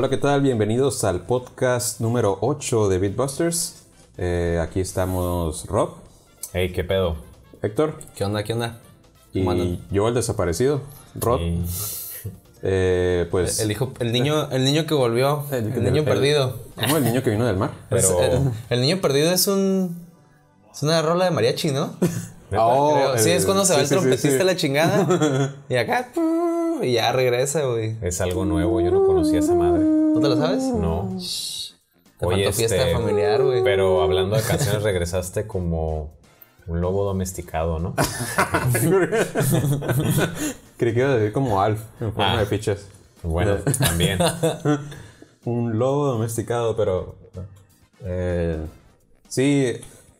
Hola, ¿qué tal? Bienvenidos al podcast número 8 de Beatbusters. Eh, aquí estamos Rob, Hey, ¿qué pedo? Héctor ¿Qué onda? ¿Qué onda? y yo, el desaparecido. Rod, Y- eh, pues... El hijo, el niño, el niño que volvió, el, niño el- perdido. ¿Cómo el niño que vino del mar? Pero. El, niño perdido es un, es una rola de mariachi, ¿no? Oh, sí, es cuando se va el sí, trompetista sí. a la chingada y acá y ya regresa, güey. Es algo nuevo, yo no conocía esa madre. ¿No te lo sabes? No. Te faltó fiesta familiar, güey. Pero hablando de canciones, regresaste como un lobo domesticado, ¿no? Creí que iba a decir como Alf, en forma Ah. de fichas. Bueno, también. Un lobo domesticado, pero... eh, sí,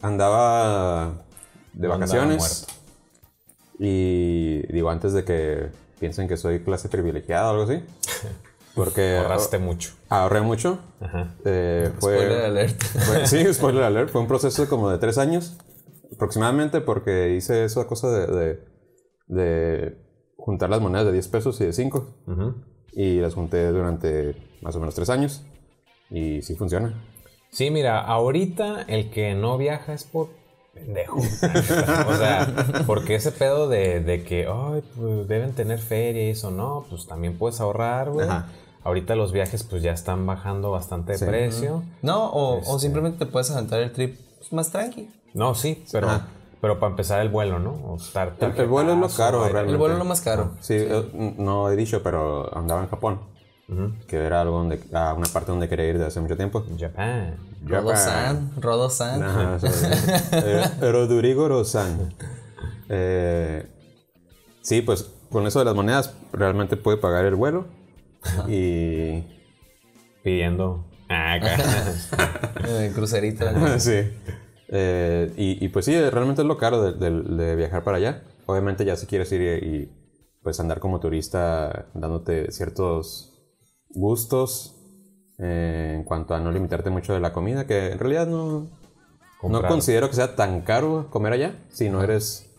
andaba de No vacaciones. Y digo, antes de que piensen que soy clase privilegiada o algo así. Porque Ahorraste mucho. ahorré mucho. Ajá. Eh, fue, Spoiler alert. fue- sí, spoiler alert. Fue un proceso como de tres años aproximadamente porque hice esa cosa de, de, de juntar las monedas de 10 pesos y de 5. Ujú. Y las junté durante más o menos tres años. Y sí funciona. Sí, mira, ahorita el que no viaja es por pendejo. o sea, porque ese pedo de, de que, ay, pues deben tener feria y eso, no, pues también puedes ahorrar, güey. Ajá. Ahorita los viajes pues ya están bajando bastante de Sí. precio. No, o, Este. o simplemente te puedes aventar el trip pues, más tranqui. No, sí, pero, Ajá. pero para empezar el vuelo, ¿no? O estar El, el vuelo es lo caro, realmente. El vuelo es lo más caro. Sí, eh, no he dicho, pero andaba en Japón. Que era algo donde, a una parte donde quería ir de hace mucho tiempo. Japan. Rodo-san, Rodo-san. Sea, eh, Rodrigo Rosan. Eh, sí, pues con eso de las monedas realmente puede pagar el vuelo. Y. Pidiendo. Ah. El crucerito. sí. Eh, y, y pues sí, realmente es lo caro de, de- de viajar para allá. Obviamente ya si quieres ir y, y, pues andar como turista dándote ciertos gustos eh, en cuanto a no limitarte mucho de la comida, que en realidad no, no considero que sea tan caro comer allá si no eres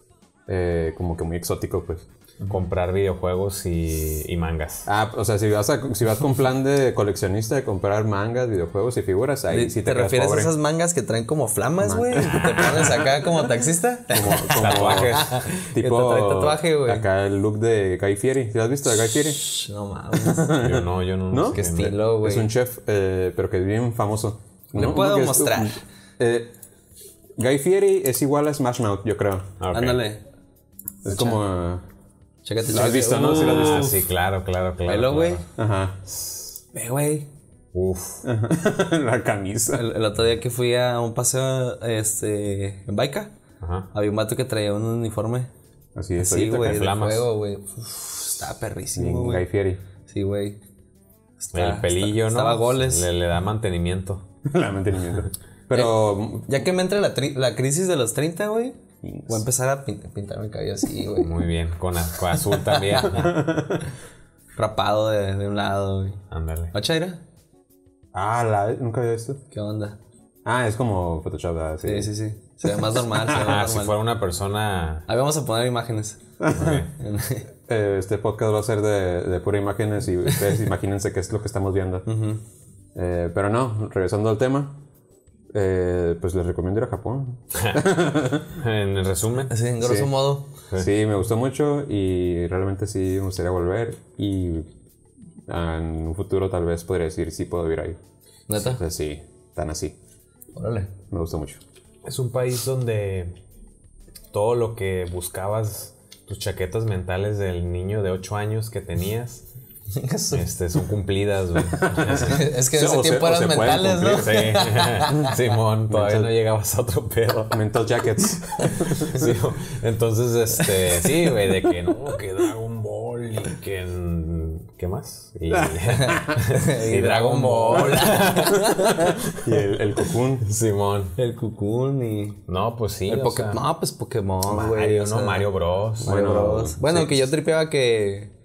eh, como que muy exótico, pues. Comprar videojuegos y, y mangas. Ah, o sea, si vas, a- si vas con plan de coleccionista de comprar mangas, videojuegos y figuras, ahí sí te, ¿Te refieres pobre. a esas mangas que traen como flamas, güey? ¿Te pones acá como taxista? Como, como Tatuajes. tipo te tatuaje, güey. acá el look de Guy Fieri. ¿Sí lo has visto de Guy Fieri? No mames. Yo no, yo no. ¿No? sé Qué estilo, güey. Es un chef, eh, pero que es bien famoso. Le ¿No? puedo es- mostrar. eh, Guy Fieri es igual a Smash Mouth, yo creo. Ah. Ándale. Es como... eh, Chécate, Lo has visto, ¿no? Sí lo has visto. Sí, claro, claro, claro. Velo, güey. claro. Ajá. Ve, güey. Uf. la camisa. El, el otro día que fui a un paseo este, en Baica, Ajá. había un vato que traía un uniforme. Así es. Sí, güey, de fuego, güey. Estaba perrísimo. Guy Fieri. Sí, güey. Está- El pelillo, está- ¿no? Estaba goles. Le, le da mantenimiento. la mantenimiento. Pero... Ya que me entre la, la crisis de los 30, güey, voy a empezar a pin- pintarme el cabello así, güey. Muy bien. Con, a- con azul también. Rapado de, de un lado, güey. Ándale. ¿No, Chaira? Ah, la... nunca había visto. ¿Qué onda? Ah, es como Photoshop. ¿verdad? Sí, sí, sí. Se ve más normal, se ve Ah, más si normal. fuera una persona. Ahí vamos a poner imágenes. Eh, Este podcast va a ser de, de pura imágenes y ustedes imagínense qué es lo que estamos viendo. Eh, pero no, regresando al tema, eh, pues les recomiendo ir a Japón. en el resumen. Así, en grosso Sí. modo. Sí, me gustó mucho y realmente sí me gustaría volver y en un futuro tal vez podría decir sí puedo vivir ahí. ¿Neta? O sea, sí, tan así. Órale. Me gustó mucho. Es un país donde todo lo que buscabas, tus chaquetas mentales del niño de 8 años que tenías, este, son cumplidas, güey. es que en ese o tiempo eran se pueden mentales, ¿no? Sí. Simón, todavía no llegabas a otro pedo. Mental Jackets. Sí, entonces, este, sí, güey, de que no, que Dragon Ball y que. ¿Qué más? Y, y Dragon Ball. y el, el Cocoon. Simón. El Cocoon y. No, pues sí. El o Pokémon. sea, No, pues Pokémon, güey. ¿no? sea, Mario Bros. Mario Bueno, Bros. Bueno, sí. que yo tripeaba que.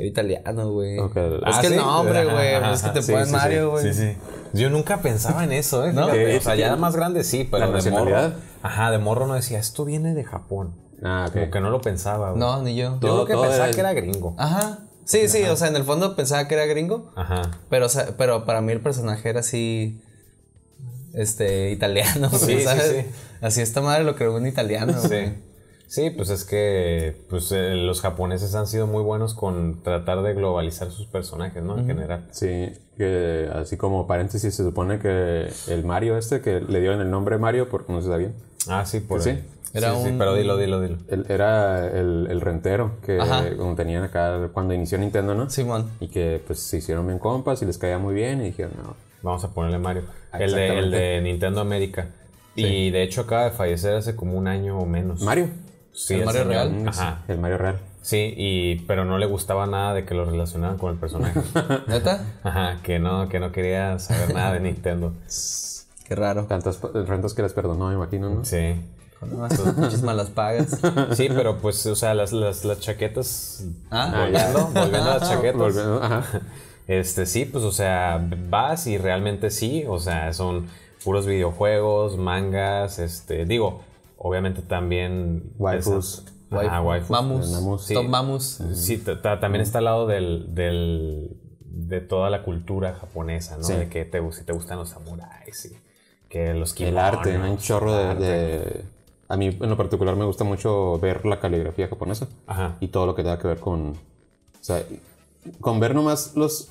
Que era italiano, güey. Ok. Es Ah, que el ¿sí? nombre, güey. ajá, Es que te. Sí, ponen sí, sí. Mario, güey. Sí, sí. Yo nunca pensaba en eso, ¿eh? ¿No? O sea, ya más grande sí, pero ¿La de morro. Ajá, de morro no decía, esto viene de Japón. Ah. Como que no lo pensaba, güey. No, ni yo. Yo creo que pensaba era- que era gringo. Ajá. Sí, sí, o sea, en el fondo pensaba que era gringo. Ajá. Pero, o sea, pero para mí el personaje era así. Este, italiano, Sí, sí, ¿sabes? sí. Así esta madre lo creó un italiano. güey. Sí. Sí, pues es que pues, eh, los japoneses han sido muy buenos con tratar de globalizar sus personajes, ¿no? En general. Sí, que así como paréntesis, se supone que el Mario este, que le dieron el nombre Mario porque no se sabía, Ah, sí, por Sí. Era Sí, sí, un- pero dilo, dilo, dilo. era el, el rentero que Ajá. tenían acá cuando inició Nintendo, ¿no? Simón. Y que pues se hicieron bien compas y les caía muy bien y dijeron, no, Vamos a ponerle Mario. El de, el de Nintendo América. Y de hecho acaba de fallecer hace como un año o menos. Mario. Sí, ¿El Mario señor. real? Ajá. El Mario real. Sí, y, pero no le gustaba nada de que lo relacionaran con el personaje. ¿Neta? Ajá, que no, que no quería saber nada de Nintendo. Qué raro. Tantas rentas que les perdonó, me imagino, ¿no? Sí. Pinches malas pagas. Sí, pero pues, o sea, las, las, las chaquetas. Ah, volviendo, volviendo a las chaquetas. Volviendo- ajá. Este, sí, pues, o sea, vas y realmente sí, o sea, son puros videojuegos, mangas, este, digo, obviamente también... Waifus. Ajá, waifus. Mamus. Mamus. Sí. Top Mamus. Sí, ta- ta- también está al lado del, del, de toda la cultura japonesa, ¿no? Sí. De que te, si te gustan los samuráis y que los El kimonos. arte, ¿no? hay un chorro el de, arte. de- A mí en lo particular me gusta mucho ver la caligrafía japonesa Ajá. y todo lo que tenga que ver con... O sea, con ver nomás los,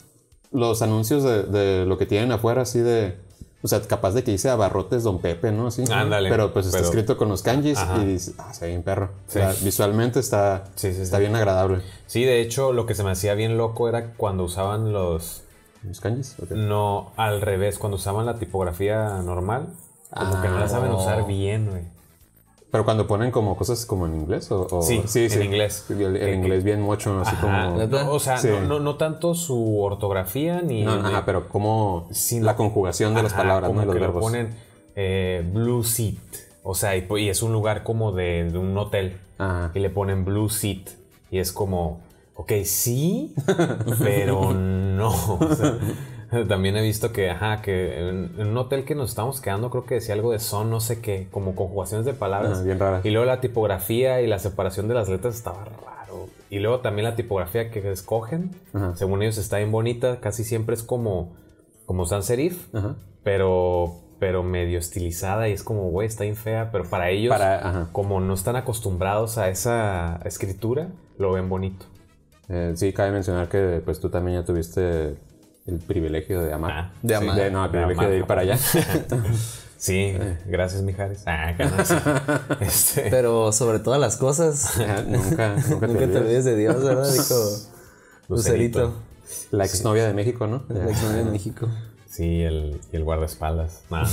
los anuncios de, de lo que tienen afuera, así de... O sea, capaz de que dice abarrotes Don Pepe, ¿no? Así, Ándale, Pero pues está pero- escrito con los kanjis Ajá. y dices, ah, se ve bien perro. Sí. O sea, visualmente está, Sí, sí, está sí. bien agradable. Sí, de hecho, lo que se me hacía bien loco era cuando usaban los... ¿Los kanjis? No, al revés, cuando usaban la tipografía normal, como que no la saben no. usar bien, güey. Pero cuando ponen como cosas como en inglés o... o- Sí, en inglés. El, el Que- inglés bien mocho, así Ajá, como... O sea, Sí. no, no, no tanto su ortografía ni... No, ni- ajá, pero como Sí, la conjugación de las palabras, como ¿no? De los que lo verbos. ponen eh, Blue Seat. O sea, y, y es un lugar como de, de un hotel. Ajá. Y le ponen Blue Seat. Y es como, ok, sí, pero no. O sea, también he visto que, ajá, que en, en un hotel que nos estamos quedando, creo que decía algo de son, no sé qué, como conjugaciones de palabras. Ajá, bien raras. Y luego la tipografía y la separación de las letras estaba raro. Y luego también la tipografía que escogen, Ajá. según ellos está bien bonita, casi siempre es como, como sans serif, Ajá. pero, pero medio estilizada y es como, güey, está bien fea, pero para ellos, Para- como no están acostumbrados a esa escritura, lo ven bonito. Eh, sí, cabe mencionar que pues tú también ya tuviste el privilegio de amar. Ah, De Sí, amar. de- no, el privilegio de ir para allá. Sí, gracias, Mijares. Ah, no, sí. Este, Pero sobre todas las cosas, nunca, nunca te nunca te olvides. de Dios, ¿verdad? Dijo Lucerito. La exnovia de México, ¿no? la exnovia de México. Sí, el, y el guardaespaldas. No, no.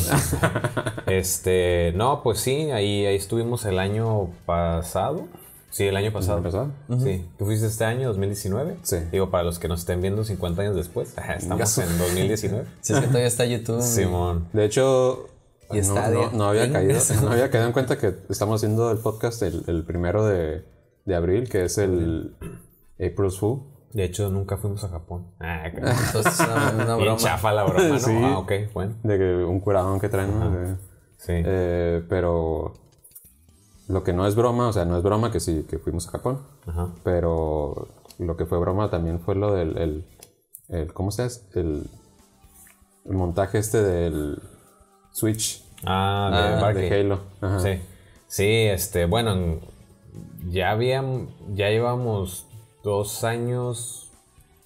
este, no, pues sí, ahí, ahí estuvimos el año pasado. Sí, el año pasado. pasado? Sí. ¿Tú fuiste este año, 2019? Sí. Digo, para los que nos estén viendo 50 años después. Estamos en 2019. Si es que todavía está YouTube. Simón. De hecho, Y no, no- no había caído, no había caído en cuenta que estamos haciendo el podcast el, el primero de, de abril, que es el April's Fool. De hecho, nunca fuimos a Japón. Ah, acá. Entonces, una, una broma. chafa la broma, ¿no? Sí. Ah, ok, bueno. De que un curadón que traen, ¿no? De- Sí. Eh, pero lo que no es broma, o sea, no es broma que sí, que fuimos a Japón, Ajá. pero lo que fue broma también fue lo del, el, el- ¿cómo se llama? El, el montaje este del Switch Ah, de Ah, de Halo. Ajá. Sí. Sí, este, bueno, en- ya habían, ya llevamos dos años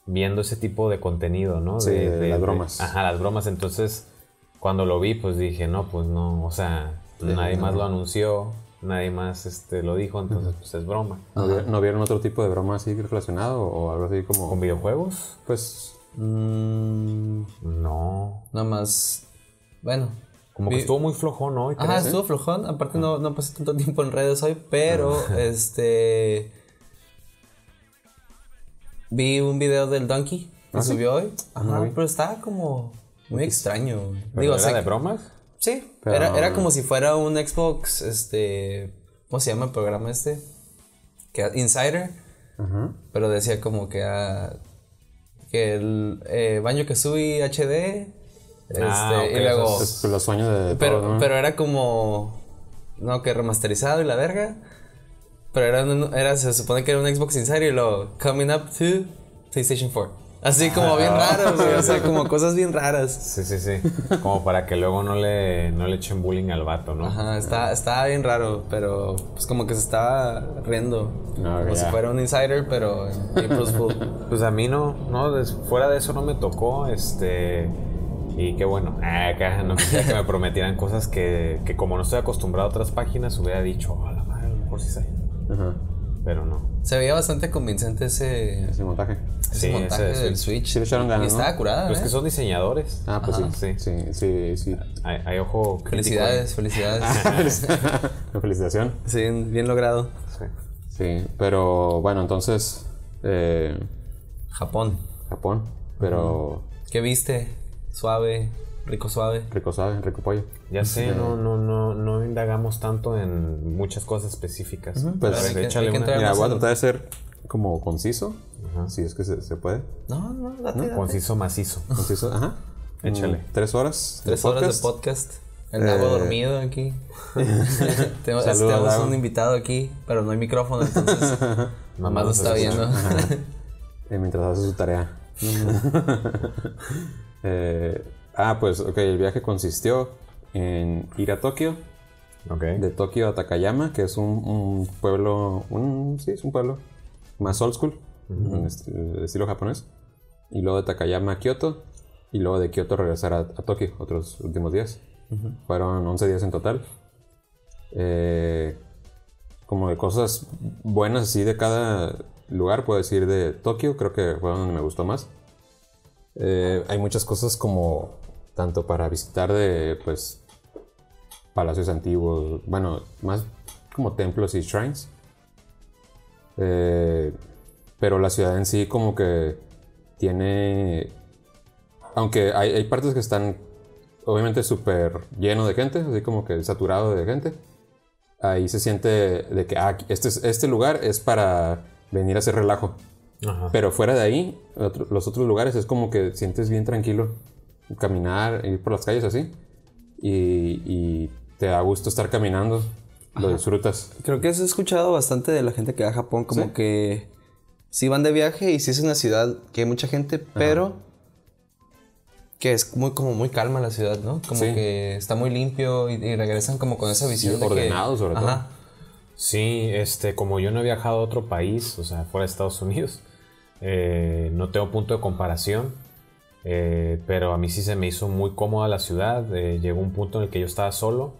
viendo ese tipo de contenido, ¿no? Sí, de las bromas. ajá, las bromas. Entonces, cuando lo vi, pues dije, no, pues no, o sea, nadie más lo anunció, nadie más este, lo dijo, entonces, pues es broma. ¿No, vi- no vieron otro tipo de broma así relacionado o algo así como, ¿Con videojuegos? pues, Mm, No. nada más. Bueno. Como que Vi- estuvo muy flojo, ¿no? Ajá, estuvo flojón. Aparte, no, no pasé tanto tiempo en redes hoy, pero este. Vi un video del Donkey que subió hoy. Ajá, pero estaba como muy extraño. Digo, ¿Era sé de bromas? Sí, Pero- era, era como si fuera un Xbox, este, ¿cómo se llama el programa este? Que, Insider, pero decía como que, ah, que el eh, Baño Kazooie HD, este, Ah, ok, y luego, eso Es los sueños de pero, pero era como, no, que remasterizado y la verga, pero era, era, se supone que era un Xbox Insider y lo coming up to PlayStation 4. Así como bien raro, güey. O sea, como cosas bien raras. Sí, sí, sí. Como para que luego no le, no le echen bullying al vato, ¿no? Ajá, está, estaba bien raro, pero pues como que se estaba riendo. No, como ya. si fuera un insider, pero en April's Fool. Pues a mí no, no, fuera de eso no me tocó, este, y qué bueno, ah, acá no quisiera que me prometieran cosas que, que como no estoy acostumbrado a otras páginas hubiera dicho, a la madre, mejor sí sé, Ajá. Pero no. Se veía bastante convincente ese, Ese montaje. ese Sí, montaje ese del Switch. Switch. Sí le echaron ganas, y ¿no? estaba curada, Pues ¿eh? que son diseñadores, Ah, pues Ajá. sí. Sí, sí, sí. hay, hay ojo crítico Felicidades, felicidades. Felicitación. sí, bien logrado. Sí. Sí, pero bueno, entonces. eh, Japón. Japón. Pero. ¿Qué viste? Suave, rico suave. Rico sabe, rico pollo. Ya sé, no, no, no, no indagamos tanto en muchas cosas específicas. Pues, A ver, hay que- échale que una. Mira, voy a tratar de ser como conciso. Ajá. Si es que se, se puede. No, no, date, date. Conciso, macizo. Conciso, ajá. Échale. Mm, Tres horas. Tres horas de podcast. El Eh, Dago dormido aquí. tenemos Saludos, tenemos Dago. un invitado aquí, pero no hay micrófono, entonces mamá lo está viendo. Eh, mientras hace su tarea. Eh, ah, pues, ok, el viaje consistió en ir a Tokio, Ok. de Tokio a Takayama, que es un, un pueblo, un, sí, es un pueblo más old school, en est- el estilo japonés. Y luego de Takayama a Kioto, y luego de Kioto regresar a, a Tokio, otros últimos días. Fueron 11 días en total. Eh, como de cosas buenas así de cada lugar, puedo decir de Tokio, creo que fue donde me gustó más. Eh, hay muchas cosas como tanto para visitar de pues palacios antiguos, bueno, más como templos y shrines. Eh, pero la ciudad en sí como que tiene, aunque hay, hay partes que están obviamente súper lleno de gente, así como que saturado de gente. Ahí se siente de que ah, este, es- este lugar es para venir a hacer relajo. Ajá. Pero fuera de ahí, otro- los otros lugares es como que sientes bien tranquilo caminar, ir por las calles así. Y, y te da gusto estar caminando, lo disfrutas. Creo que eso he escuchado bastante de la gente que va a Japón, como ¿Sí? que sí van de viaje y sí es una ciudad que hay mucha gente, pero que es muy como muy calma la ciudad, ¿no? Como Sí. que está muy limpio y, y regresan como con esa visión de que- ordenado, sobre todo. Ajá. Sí, este, como yo no he viajado a otro país, o sea, fuera de Estados Unidos, eh, no tengo punto de comparación, eh, pero a mí sí se me hizo muy cómoda la ciudad. eh, llegó un punto en el que yo estaba solo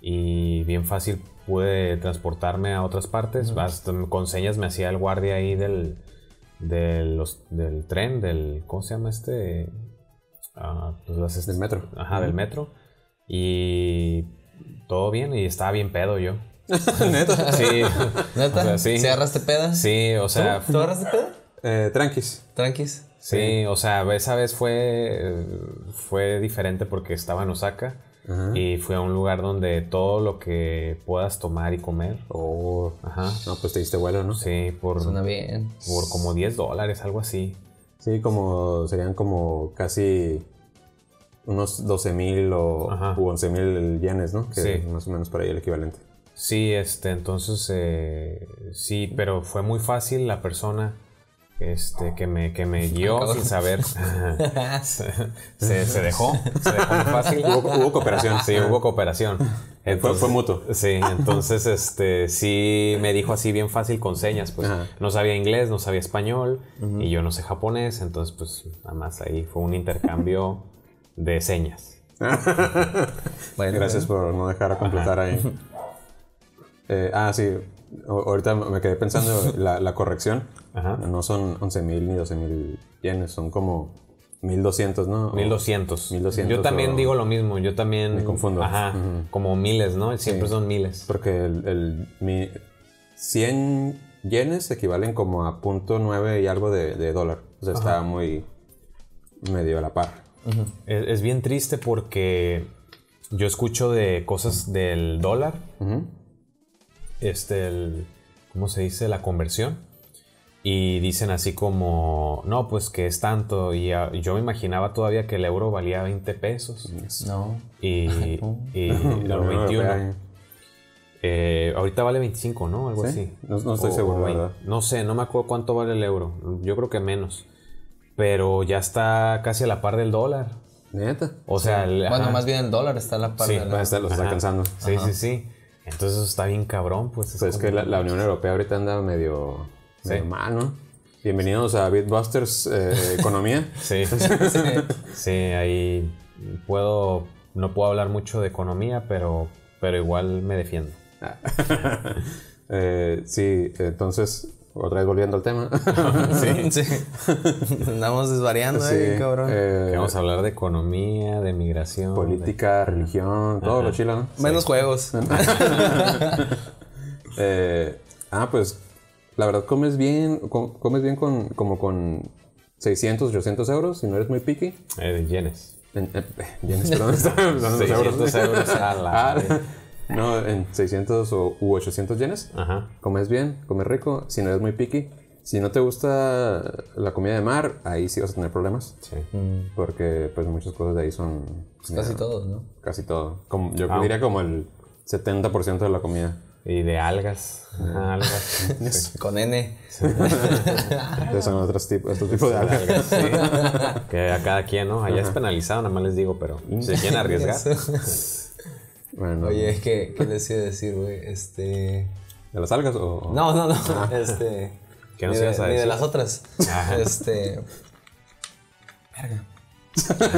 y bien fácil pude transportarme a otras partes. Hasta con señas me hacía el guardia ahí del, del, los- del tren, del, ¿cómo se llama este? Ah, pues las est- Del metro. Ajá, del metro. Y todo bien y estaba bien pedo yo. Neta. Sí. ¿Neta? O sea, sí. ¿Se agarraste peda? Sí, o sea, ¿Tú agarraste peda? Eh, tranquis. Tranquis. Sí, o sea, esa vez fue, fue diferente porque estaba en Osaka y fui a un lugar donde todo lo que puedas tomar y comer, Oh, ajá, no, pues te diste vuelo, ¿no? sí, por, Suena bien. por como 10 dólares, algo así. Sí, como serían como casi unos 12 mil o Ajá. u 11 mil yenes, ¿no? Que Sí. es más o menos por ahí el equivalente. Sí, este, entonces, eh, sí, pero fue muy fácil la persona este, que, me, que me guió Acabó. sin saber. se, se- se dejó, se dejó muy fácil. Hubo, hubo cooperación. Sí, hubo cooperación. Fue, fue mutuo. Sí, entonces este sí me dijo así bien fácil con señas, pues Ajá. no sabía inglés, no sabía español y yo no sé japonés, entonces pues nada más ahí fue un intercambio de señas. Bueno, Gracias por no dejar a completar ahí. Eh, ah, sí. O- ahorita me quedé pensando la, la corrección. Ajá. No son 11 mil ni 12 mil yenes, son como 1200, ¿no? O- 1200. 1200 Yo también o- digo lo mismo, yo también Me confundo. Ajá, como miles, ¿no? Siempre son miles. Porque el, el- mi 100 yenes equivalen como a punto .9 y algo de, de dólar. O sea, está muy medio a la par. Es, es bien triste porque yo escucho de cosas del dólar, este, el- ¿cómo se dice? La conversión. Y dicen así como, no, pues que es tanto. Y yo me imaginaba todavía que el euro valía 20 pesos. No. Y, y La o Unión 21. Europea, Eh, ahorita vale 25, ¿no? Algo ¿Sí? así. No- no estoy O- seguro, o verdad. No sé, no me acuerdo cuánto vale el euro. Yo creo que menos. Pero ya está casi a la par del dólar. Neta. O sea, el- Bueno, más bien el dólar está a la par Sí, de la- Pues este los está alcanzando. Sí, sí, sí. Entonces eso está bien cabrón, pues. es Pues es que la, la Unión Europea ahorita anda medio Sí. mal, ¿no? Bienvenidos a Bitbusters eh, Economía. Sí. sí, ahí puedo. No puedo hablar mucho de economía, pero, pero igual me defiendo. Eh, sí, entonces, otra vez volviendo al tema. Sí. sí. Andamos desvariando, Sí, eh, cabrón. eh, Vamos a hablar de economía, de migración. de- política, religión, todo lo chilo, ¿no? Menos juegos. Eh, ah, pues, la verdad, comes bien, com- comes bien con, como con 600, 800 euros, si no eres muy picky. eh, yenes. En, en- yenes, perdón, los 600 euros a la Ah, no, en 600 o, u 800 yenes. Ajá. Comes bien, comes rico, si no eres muy picky. Si no te gusta la comida de mar, ahí sí vas a tener problemas. Sí. Porque pues muchas cosas de ahí son... Casi todos, ¿no? Casi todo. Como, yo Ah. diría como el 70% de la comida. Y de algas. Ajá, algas. Sí. Con N. Entonces son otros tipos, otro tipo de algas. Sí. Que a cada quien, ¿no? Allá es penalizado, nada más les digo, pero se quieren arriesgar. Bueno, Oye, ¿qué, ¿qué les iba a decir, güey? Este... ¿De las algas o...? o- No, no, no. Este... ¿Qué nos ni, de, a ni de decir? las otras. Ajá. Este... Verga.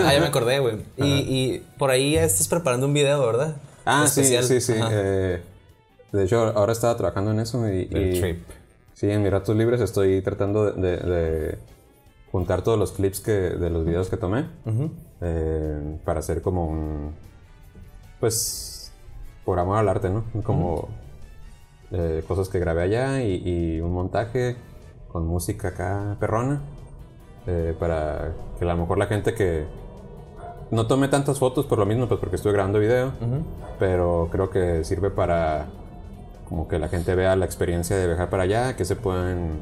Ah, ya me acordé, güey. Y, y por ahí ya estás preparando un video, ¿verdad? Ah, sí, Especial. sí, sí. Ajá. eh, de hecho, ahora estaba trabajando en eso y... El y- trip. Sí, en mis ratos libres estoy tratando de, de- de juntar todos los clips que, de los videos que tomé eh, para hacer como un, pues, por amor al arte, ¿no? Como eh, cosas que grabé allá y, y un montaje con música acá perrona eh, para que a lo mejor la gente que no tome tantas fotos por lo mismo, pues porque estuve grabando video, pero creo que sirve para como que la gente vea la experiencia de viajar para allá, que se pueden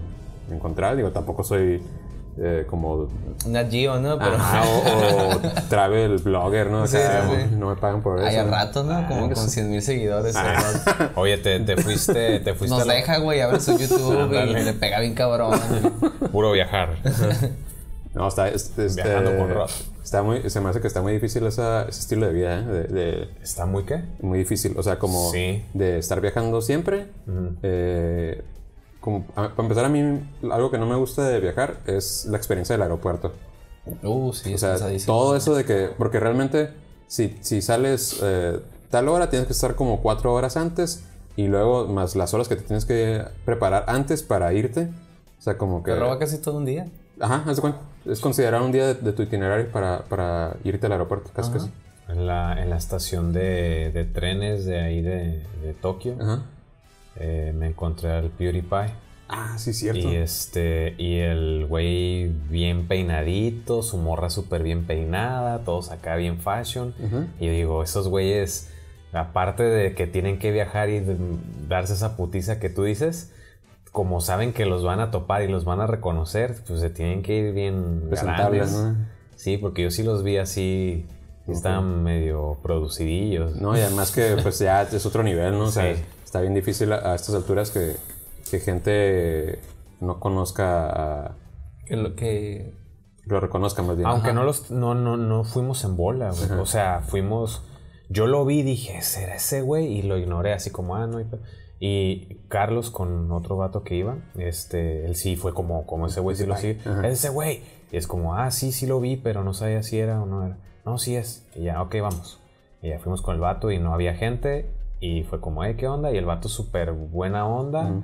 encontrar. Digo, tampoco soy eh, como Nat Geo, ¿no? Pero... ajá, o, o travel blogger, ¿no? Sí, sí. No me pagan por eso. Hay a rato, ¿no? Como con 100 mil seguidores. ¿verdad? Oye, te, te fuiste, te fuiste Nos a la- deja, güey, abre su YouTube y le pega bien cabrón. puro viajar. No, está, es- este, Viajando con Rod. está muy, se me hace que está muy difícil esa- ese estilo de vida, ¿eh? De- de, ¿Está muy qué? muy difícil, o sea, como Sí. de estar viajando siempre. eh, como, a- para empezar, a mí algo que no me gusta de viajar es la experiencia del aeropuerto. Uh, sí, O es sea, todo eso de que, porque realmente si, si sales eh, tal hora, tienes que estar como cuatro horas antes y luego más las horas que te tienes que preparar antes para irte. O sea, como que... Te roba casi todo un día. Ajá, haz de cuenta. Es considerado un día de, de tu itinerario para, para irte al aeropuerto, casi casi. En la, en la estación de, de trenes de ahí de, de Tokio Ajá. eh, me encontré al PewDiePie. Ah, sí, cierto. Y este, y el güey bien peinadito, su morra súper bien peinada, todos acá bien fashion. Y digo, esos güeyes, aparte de que tienen que viajar y darse esa putiza que tú dices, como saben que los van a topar y los van a reconocer, pues se tienen que ir bien Presentables. Sí, porque yo sí los vi así, sí estaban medio producidillos. No, y además que pues ya es otro nivel, ¿no? O sea, Sí. está bien difícil a, a estas alturas que, que gente no conozca, a- Que lo que. lo reconozca más bien. Aunque no los no, no, no fuimos en bola, güey. O sea, fuimos. Yo lo vi y dije, ¿será ese güey? Y lo ignoré así como, ah, no hay pe-". Y Carlos con otro vato que iba, este, él sí fue como, como ese güey sí lo sigue. Es ese güey. Y es como, ah, sí, sí lo vi, pero no sabía si era o no era. No, sí es. Y ya, ok, vamos. Y ya fuimos con el vato y no había gente. Y fue como, eh, ¿qué onda? Y el vato súper buena onda.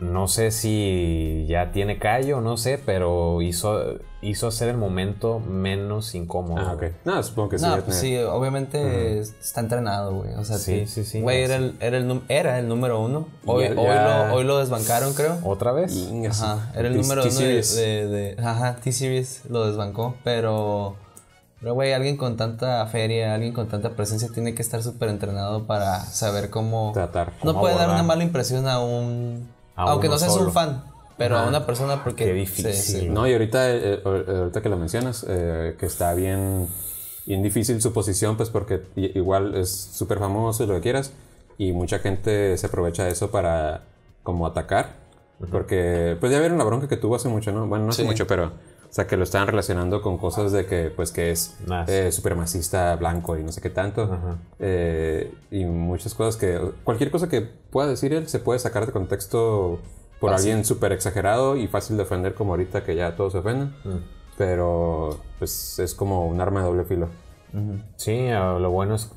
No sé si ya tiene callo, no sé, pero hizo, hizo hacer el momento menos incómodo. Ah, ok. No, supongo que sí. No, pues sí, obviamente está entrenado, güey. O sea, Sí, sí, sí. Güey, era el, era, el, num- era el número uno. Hoy, Ya- hoy, ya- lo, hoy lo desbancaron, creo. ¿Otra vez? Ajá, era el T- número uno de, T-Series. de, de- Ajá, T-Series lo desbancó, pero... Pero, güey, alguien con tanta feria, alguien con tanta presencia tiene que estar súper entrenado para saber cómo... Tratar. No puede dar una mala impresión a un... A aunque no seas solo. un fan, pero a una persona porque... Qué difícil. sí, sí. No, y ahorita, eh, eh, ahorita que lo mencionas, eh, que está bien, bien difícil su posición, pues porque igual es súper famoso y lo que quieras, y mucha gente se aprovecha de eso para como atacar. Porque, pues ya vieron la bronca que tuvo hace mucho, ¿no? Bueno, no hace Sí. mucho, pero... O sea, que lo estaban relacionando con cosas de que, pues, que es eh, supremacista blanco y no sé qué tanto. Eh, y muchas cosas que... Cualquier cosa que pueda decir él se puede sacar de contexto por alguien súper exagerado y fácil de ofender como ahorita que ya todos se ofenden. Pero, pues, es como un arma de doble filo. Sí, lo bueno es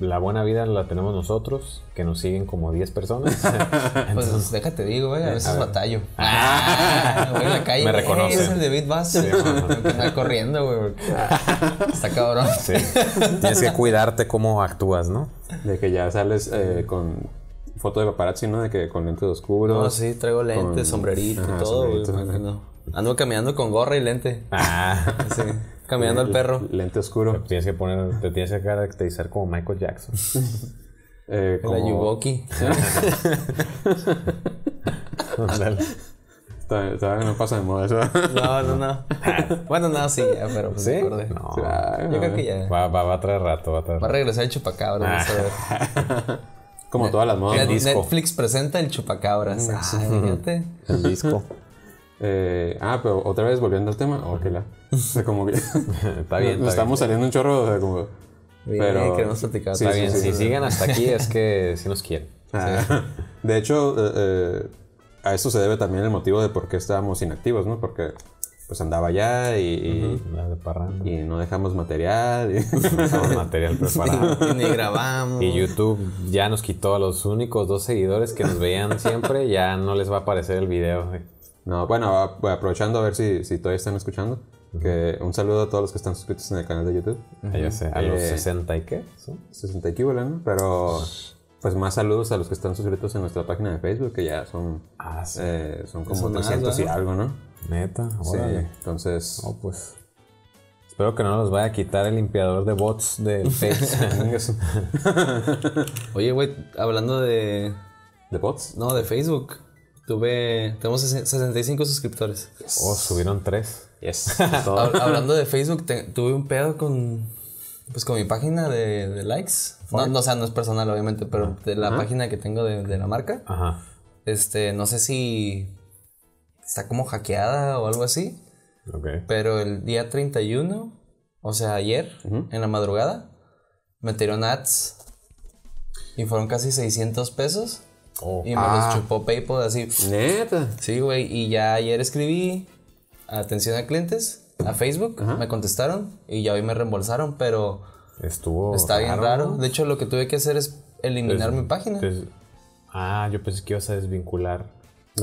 la buena vida la tenemos nosotros, que nos siguen como 10 personas. Pues déjate digo, güey, a veces batallo. Ah, voy en la calle. Me "Ey, reconoce. Es el David Bass. Está corriendo, güey. Está cabrón. Sí. Tienes que cuidarte cómo actúas, ¿no? De que ya sales eh, con foto de paparazzi, ¿no? De que con lentes oscuros. No, sí, traigo lentes, Con- sombrerito y todo, güey. Ando caminando con gorra y lente. Ah, Sí, caminando al perro. Lente oscuro. tienes que poner, te tienes que caracterizar como Michael Jackson. Eh, La como- está- no pasa de moda eso. No, no, no. Bueno, no, sí, ya, pero pues ¿Sí? acordé. No. Ay, Yo creo que ya. Va, va, va a traer rato, va a traer Va a regresar el chupacabras, vas a ver. Como todas las modas. Netflix presenta el chupacabras. Ah, fíjate. El disco. Eh, ah, pero otra vez volviendo al tema. Ok, la. O sea, como que. Está bien, Nos estamos saliendo un chorro. O sea, como. Bien, Pero- queremos platicar. Sí, Está sí, bien, sí, si sí. siguen hasta aquí es que sí nos quieren. Ah, de hecho, eh, eh, a eso se debe también el motivo de por qué estábamos inactivos, ¿no? Porque pues andaba allá y, y- La de parranda. y no dejamos material. y- Dejamos material preparado. Y ni grabamos. Y YouTube ya nos quitó a los únicos dos seguidores que nos veían siempre. Ya no les va a aparecer el video. güey. No, bueno, aprovechando a ver si, si todavía están escuchando. Que un saludo a todos los que están suscritos en el canal de YouTube. Ah, Ya sé, a los Eh, 60 y qué. ¿Sí? 60 equivalentes, ¿no? Pero pues más saludos a los que están suscritos en nuestra página de Facebook, que ya son, Ah, sí. eh, son como Son más, 300 y algo, ¿no? Neta, Sí, órale. entonces... Oh, pues. Espero que no nos vaya a quitar el limpiador de bots del Face. Oye, güey, hablando de. ¿De bots? No, de Facebook. Tuve. Tenemos ses- 65 suscriptores. oh, subieron tres. Yes. Hab- hablando de Facebook, te- tuve un pedo con. Pues con mi página de, de likes. No, no, o sea, no es personal, obviamente, pero de la página que tengo de, de la marca. Ajá. Este, no sé si. Está como hackeada o algo así. Ok. Pero el día 31, o sea, ayer, en la madrugada, metieron ads. Y fueron casi 600 pesos. Oh. Y me los chupó PayPal así. Neta. Sí, güey. Y ya ayer escribí atención a clientes a Facebook. Me contestaron. Y ya hoy me reembolsaron. Pero Estuvo. está bien raro. De hecho, lo que tuve que hacer es eliminar mi página. Ah, yo pensé que ibas a desvincular.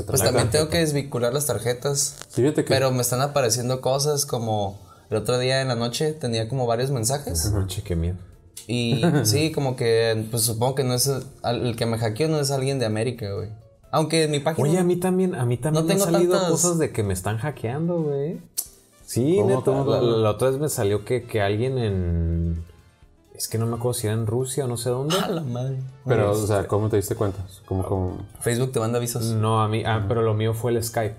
Pues también tengo que desvincular las tarjetas. Sí, que... Pero me están apareciendo cosas como el otro día en la noche tenía como varios mensajes. Noche, qué miedo. Y sí, como que, pues supongo que no es el que me hackeó, no es alguien de América, güey. Aunque en mi página. Oye, a mí también, a mí también No me han tengo salido tantas- cosas de que me están hackeando, güey. Sí, ¿Cómo, neta. la, otra vez me salió que, que alguien en. Es que no me acuerdo si era en Rusia o no sé dónde. A la madre. Pero, o sea, ¿cómo te diste cuenta? ¿Cómo, cómo... Facebook te manda avisos. No, a mí, ah, pero lo mío fue el Skype.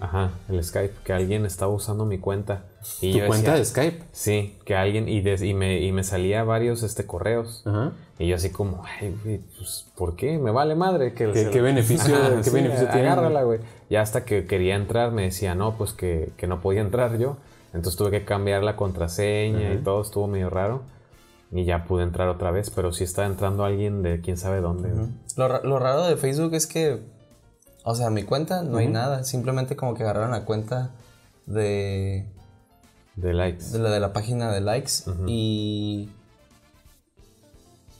Ajá, el Skype, que alguien estaba usando mi cuenta. Y ¿Tu yo cuenta decía- de Skype? Sí, que alguien, y, des- y, me, y me salía varios este, correos. Ajá. Y yo así como, ay, güey, pues, ¿por qué? Me vale madre. Que ¿Qué- qué beneficio- Ajá, qué beneficio tiene? Agárrala, güey. Ya hasta que quería entrar me decía, no, pues que, que no podía entrar yo. Entonces tuve que cambiar la contraseña y todo, estuvo medio raro. Y ya pude entrar otra vez, pero sí está entrando alguien de quién sabe dónde. Lo, lo raro de Facebook es que, o sea, mi cuenta no hay nada. Simplemente como que agarraron la cuenta de, De likes. de la de la página de likes y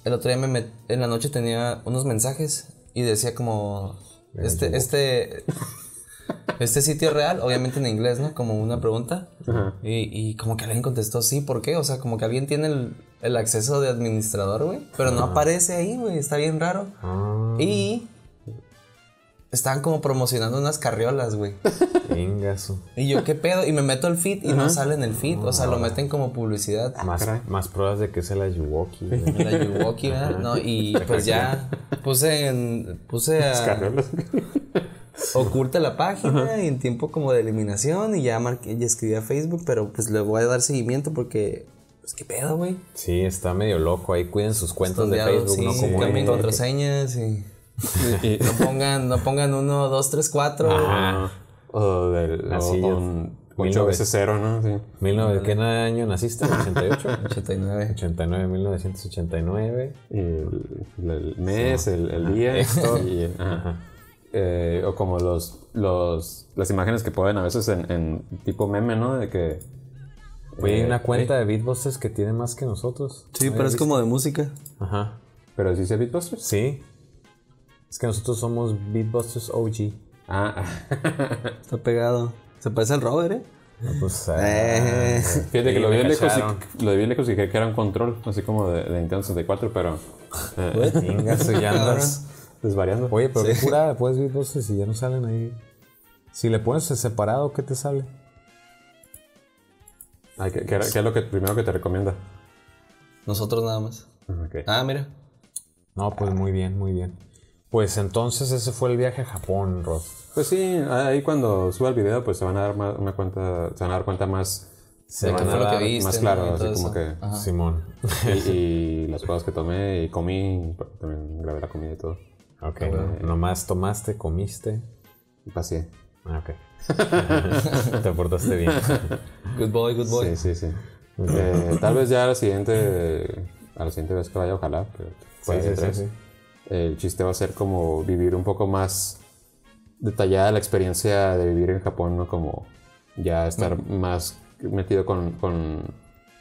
el otro día me met- en la noche tenía unos mensajes y decía como este este este sitio real, obviamente en inglés, ¿no? Como una pregunta. Y, y como que alguien contestó, sí, ¿por qué? O sea, como que alguien tiene el, el acceso de administrador, güey. Pero no aparece ahí, güey. Está bien raro. Ah, Y estaban como promocionando unas carriolas, güey. venga, su- Y yo, ¿qué pedo? Y me meto al feed y no sale en el feed. O sea, lo meten como publicidad. Más, caray. más pruebas de que es el Yuwoki. güey. En la Yuwoki, ¿verdad? ¿no? Y pues ya puse en. Puse a. Carriolas. Oculta la página y en tiempo como de eliminación. Y ya marqué, ya escribí a Facebook, pero pues le voy a dar seguimiento porque pues qué pedo, güey. Sí, está medio loco. Ahí cuiden sus cuentas de Facebook, no sí, como de- contraseñas y Y- no pongan, no pongan uno, dos, tres, cuatro. Ajá. o del Así o es. un Mil 8 nove- veces 0, ¿no? Sí. 19 ¿Qué año naciste? ¿88? 89. 89, 1989. Y el, el mes, el, el día Esto. y el- ajá. Eh, o como los, los las imágenes que ponen a veces en, en tipo meme, ¿no? De que Oye, hay Eh, una cuenta de Beatbusters que tiene más que nosotros. Sí, pero es como de música. Ajá. pero dice Beatbusters. Sí. Es que nosotros somos Beatbusters OG. Ah, Está pegado. Se parece al Robert, ¿eh? No, pues, Eh. fíjate que Sí, lo vi lejos y lo vi de lejos y dije que era un control, así como de, de Nintendo 64, pero eh, Chingas, ya andas. desvariando. Oye, pero qué curada, puedes Beatbusters y ya no salen ahí. Si le pones separado, ¿qué te sale? Ay, ¿qué, qué era- qué es lo que primero que te recomienda? Nosotros nada más. Ah, mira. No, pues muy bien, muy bien. Pues entonces ese fue el viaje a Japón, Rod. Pues sí, ahí cuando suba el video, pues se van a dar más, una cuenta, se van a dar cuenta más, Se ¿Qué van fue a lo que dar viste? más claro, así como eso. que Ajá. Simón. y, y las cosas que tomé y comí, también grabé la comida y todo. Ok. Nomás tomaste, comiste. Y pasé. Ah, ok. te portaste bien. Good boy, good boy. Sí, sí, sí. Eh, tal vez ya a la siguiente, a la siguiente vez que vaya, ojalá, pero puede Sí, ser sí, tres. sí, sí. El chiste va a ser como vivir un poco más detallada la experiencia de vivir en Japón, ¿no? Como ya estar más metido con, con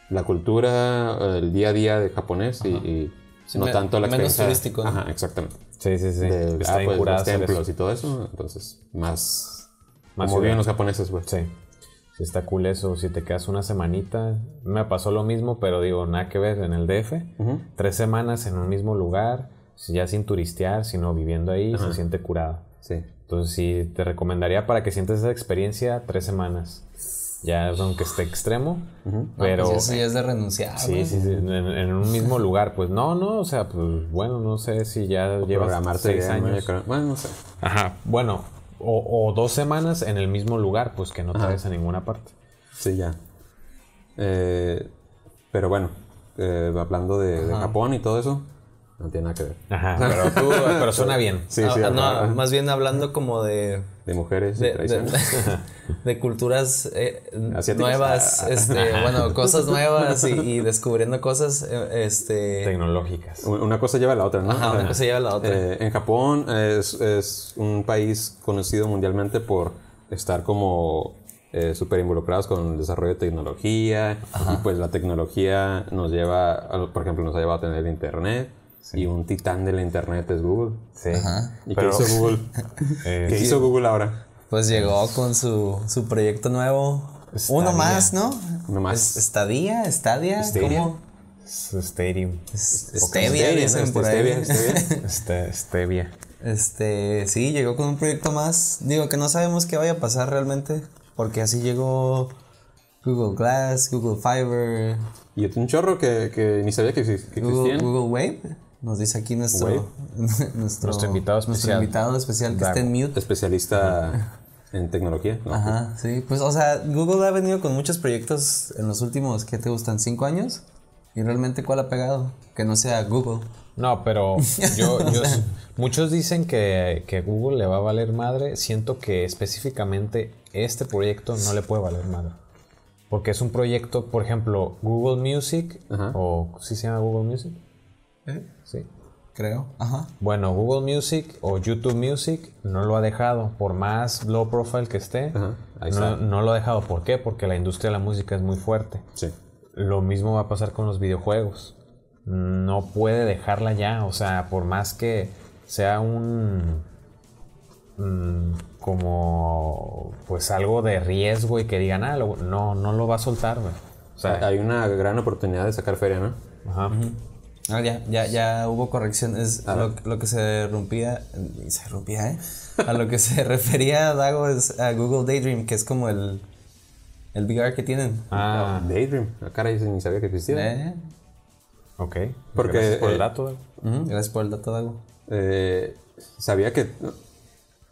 la cultura, el día a día de japonés y, no tanto la menos experiencia. turístico, ¿no? Ajá, exactamente. Sí, sí, sí. De, Está ah, pues, los eso. templos y todo eso, entonces más, Más como viven los japoneses, pues. Sí. Sí, está cool eso. Si te quedas una semanita, me pasó lo mismo, pero digo, nada que ver en el DF. Tres semanas en un mismo lugar, ya sin turistear, sino viviendo ahí, se siente curado. Sí. Entonces sí, te recomendaría para que sientes esa experiencia tres semanas. Ya aunque esté extremo, pero... Pues eso ya es de renunciar. Sí, sí, sí, en, en un mismo lugar, pues no, no, o sea, pues bueno, no sé si ya llevas Programarte seis años. Bueno, no sé. Ajá, bueno, o, o dos semanas en el mismo lugar, pues que no te vayas a ninguna parte. Sí, ya. Eh, pero bueno, eh, hablando de, de Japón y todo eso, no tiene nada que ver. Ajá, pero tú, pero suena bien. Sí, Ah, sí, ah, no, más bien hablando como de de mujeres de, de, tradiciones. de culturas eh, nuevas, Ah. este, bueno, cosas nuevas y, y descubriendo cosas, eh, este, Tecnológicas. Una cosa lleva a la otra, ¿no? Ajá, una cosa lleva a la otra. eh, en Japón es, es un país conocido mundialmente por estar como súper involucrados con el desarrollo de tecnología y pues la tecnología nos lleva, a- por ejemplo, nos ha llevado a tener el internet y un titán del internet es Google. Sí. ¿Y Pero- qué hizo Google? Eh, ¿Qué hizo Google ahora? pues llegó con su, su proyecto nuevo. Uno más, ¿no? Uno más. Es- Estadía, Estadia, Stadia. ¿cómo? Stadium. Es- Stevia, dicen Este, por ahí. Stevia, Stevia. Este, Stevia. Este, sí, llegó con un proyecto más. Digo que no sabemos qué vaya a pasar realmente, porque así llegó Google Glass, Google Fiber, Y un chorro que, que ni sabía que, que Google, existían. Google Wave. Nos dice aquí nuestro, nuestro, Nuestro invitado nuestro especial. invitado especial que está en mute. Especialista en tecnología. ¿no? Ajá, sí, pues o sea, Google ha venido con muchos proyectos en los últimos, ¿qué te gustan? ¿Cinco años? ¿Y realmente cuál ha pegado? Que no sea Google. No, pero yo, yo muchos dicen que, que Google le va a valer madre. Siento que específicamente este proyecto no le puede valer madre. Porque es un proyecto, por ejemplo, Google Music, Ajá. o ¿sí se llama Google Music? ¿Eh? Sí. Creo. Ajá. Bueno, Google Music o YouTube Music no lo ha dejado, por más low profile que esté, Ajá, no, lo ha dejado. ¿Por qué? Porque la industria de la música es muy fuerte. Sí. Lo mismo va a pasar con los videojuegos. No puede dejarla ya, o sea, por más que sea un mm, como pues algo de riesgo y que digan, ah, lo- no, no lo va a soltar, güey. O sea, Hay una gran oportunidad de sacar feria, ¿no? ajá. Ah, ya, ya, ya hubo correcciones. Lo, lo que se rompía, se rompía, ¿eh? A lo que se refería Dago es a Google Daydream, que es como el, el VR que tienen. Ah, Daydream. Ah, caray, ese ni sabía que existía. ¿Eh? ok. Porque, Gracias por el eh, dato. Ujú, Gracias por el dato, Dago. Eh, sabía que,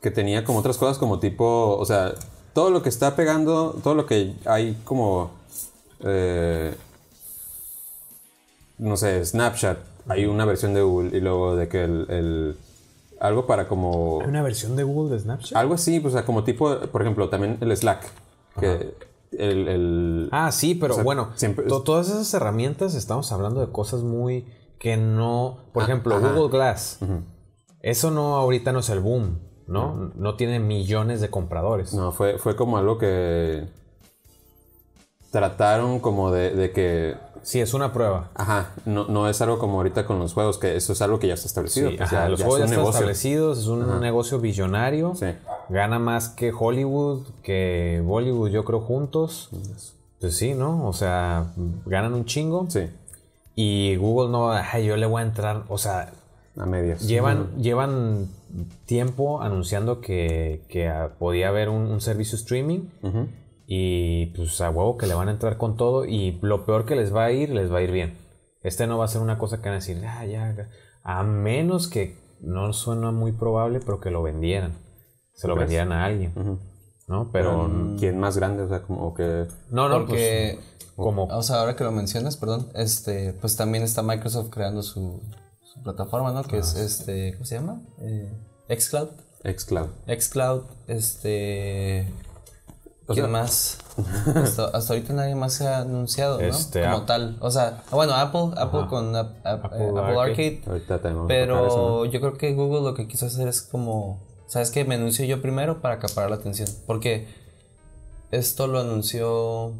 que tenía como otras cosas como tipo, o sea, todo lo que está pegando, todo lo que hay como, eh, no sé, Snapchat, hay una versión de Google y luego de que el, el- algo para como ¿Hay una versión de Google de Snapchat? algo así, pues, o sea, como tipo, por ejemplo, también el Slack, que el, el- Ah, sí, pero O sea, bueno, siempre- to- todas esas herramientas estamos hablando de cosas muy que no, por Ah, ejemplo, Google Glass. Eso no ahorita no es el boom, ¿no? No tiene millones de compradores. no fue fue como algo que trataron como de, de que Sí, es una prueba. Ajá, no, no es algo como ahorita con los juegos, que eso es algo que ya está establecido. Sí, pues ajá, ya- los ya juegos es están negocio. establecidos, es un negocio billonario. Sí. Gana más que Hollywood, que Bollywood, yo creo, juntos. Pues sí, ¿no? O sea, ganan un chingo. Sí, Y Google no, ay, yo le voy a entrar. O sea, a medias. llevan, llevan tiempo anunciando que, que, ah, podía haber un, un servicio streaming. Ujú. Y pues a huevo que le van a entrar con todo. Y lo peor que les va a ir, les va a ir bien. Este no va a ser una cosa que van a decir, ah, ya. A menos que no suena muy probable, pero que lo vendieran. Se lo vendieran a alguien. ¿No? Pero. ¿Quién más grande? O sea, como que... no, no, Porque, pues, como. o sea, ahora que lo mencionas, perdón, este, pues también está Microsoft creando su, su plataforma, ¿no? Que es, este, ¿cómo se llama? Eh, Xcloud. Xcloud. Xcloud, este... O ¿Quién sea- más? Hasta, hasta ahorita nadie más se ha anunciado, ¿no? Este, Como tal. O sea, bueno, Apple, Apple con App- App- Apple eh, Apple Arcade. Arcade. Pero yo creo que Google lo que quiso hacer es como, ¿sabes qué? Me anuncio yo primero para acaparar la atención. Porque esto lo anunció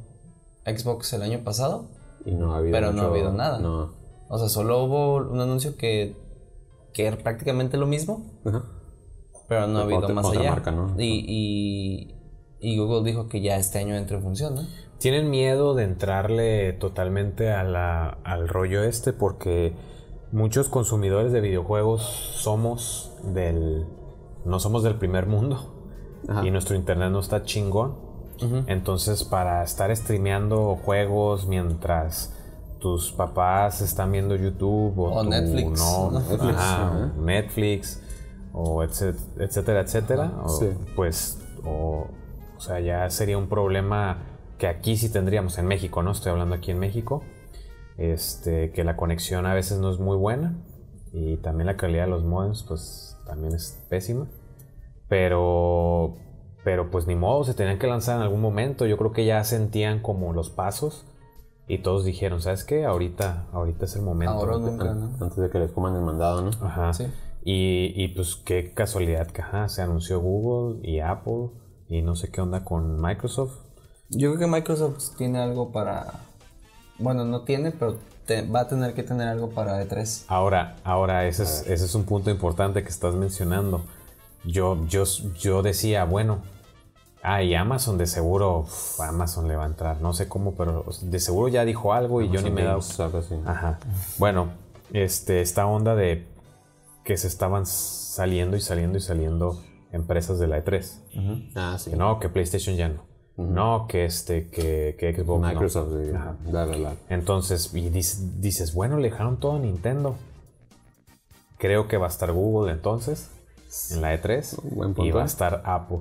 Xbox el año pasado. Y no ha habido Pero no ha habido nada. No. O sea, solo hubo un anuncio que, que era prácticamente lo mismo, Ajá. pero no ha habido otra- más otra allá. marca, ¿no? y, y, y Google dijo que ya este año entra en función, ¿no? Tienen miedo de entrarle totalmente a la- al rollo este porque muchos consumidores de videojuegos somos del... No somos del primer mundo Ajá. y nuestro internet no está chingón. Entonces para estar streameando juegos mientras tus papás están viendo YouTube o, Netflix, no. Netflix, ajá. Netflix o etcétera, etcétera, o, sí. pues o sea, ya sería un problema que aquí sí tendríamos en México, ¿no? Estoy hablando aquí en México. Este, que la conexión a veces no es muy buena y también la calidad de los modems pues también es pésima. Pero pero pues ni modo, se tenían que lanzar en algún momento. Yo creo que ya sentían como los pasos y todos dijeron, ¿sabes qué? Ahorita ahorita es el momento. Ahora o nunca, ¿no? Antes de que les coman el mandado, ¿no? Ajá. Sí. Y, y, pues qué casualidad que ajá, se anunció Google y Apple y no sé qué onda con Microsoft. Yo creo que Microsoft tiene algo para... Bueno, no tiene, pero te- va a tener que tener algo para E E3. Ahora, ahora ese es, ese es un punto importante que estás mencionando. Yo, yo, yo decía, bueno, ah, y Amazon de seguro, uf, Amazon le va a entrar, no sé cómo, pero de seguro ya dijo algo y yo ni me he dado Games, algo así. Ajá. Bueno, este, esta onda de que se estaban saliendo y saliendo y saliendo empresas de la E3. Ah, sí. Que no, que PlayStation ya no. No, que este, que, que Xbox no. Microsoft bla. Entonces, y dices, dices, bueno, le dejaron todo a Nintendo. Creo que va a estar Google entonces en la E3 Buen y va a estar Apple.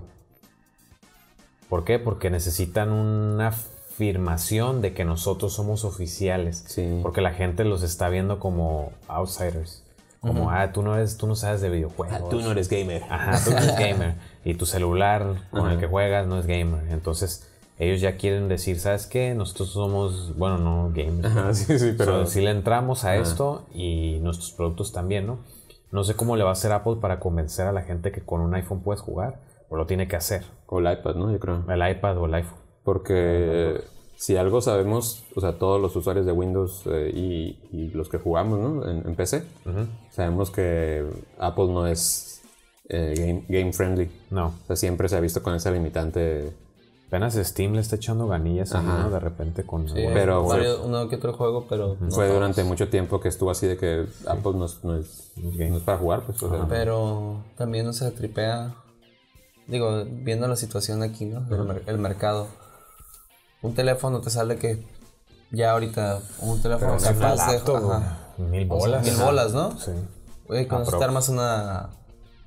¿Por qué? Porque necesitan una afirmación de que nosotros somos oficiales. Sí. Porque la gente los está viendo como outsiders. Como, ah, tú no eres, tú no sabes de videojuegos. Ah, Tú no eres gamer. Ajá, tú no eres gamer. Y tu celular con el que juegas no es gamer. Entonces, ellos ya quieren decir, ¿sabes qué? Nosotros somos, bueno, no gamers. Ajá, sí, sí, pero... Si le entramos a esto y nuestros productos también, ¿no? No sé cómo le va a hacer Apple para convencer a la gente que con un iPhone puedes jugar, pero lo tiene que hacer. O el iPad, ¿no? Yo creo. El iPad o el iPhone. Porque si algo sabemos, o sea, todos los usuarios de Windows eh, y, y los que jugamos, ¿no? En, en PC, sabemos que Apple no es eh, game, game friendly. No, O sea, siempre se ha visto con esa limitante. apenas Steam le está echando ganillas ahí, Ajá. ¿no? De repente con... Sí, Pero varios- uno que otro juego, pero... no Fue todos. durante mucho tiempo que estuvo así de que Apple no es, no es, no es para jugar, pues. o sea, Pero también no se tripea. Digo, viendo la situación aquí, ¿no? El, mer- el mercado. Un teléfono te sale que ya ahorita un teléfono capaz de- ajá. Mil bolas. mil bolas, ¿no? Sí. Oye, con eso te armas una,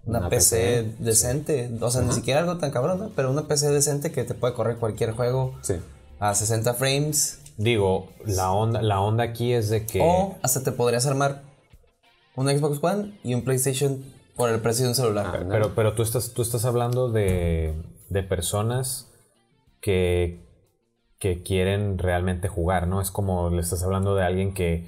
una, Una PC, PC, decente. O sea, ni siquiera algo tan cabrón, ¿no? Pero una PC decente que te puede correr cualquier juego sí. a 60 frames Digo, la onda, la onda aquí es de que. O hasta te podrías armar un Xbox One y un PlayStation por el precio de un celular. Ah, Pero, pero tú estás, tú estás hablando de, de personas que, que quieren realmente jugar, ¿no? Es como le estás hablando de alguien que,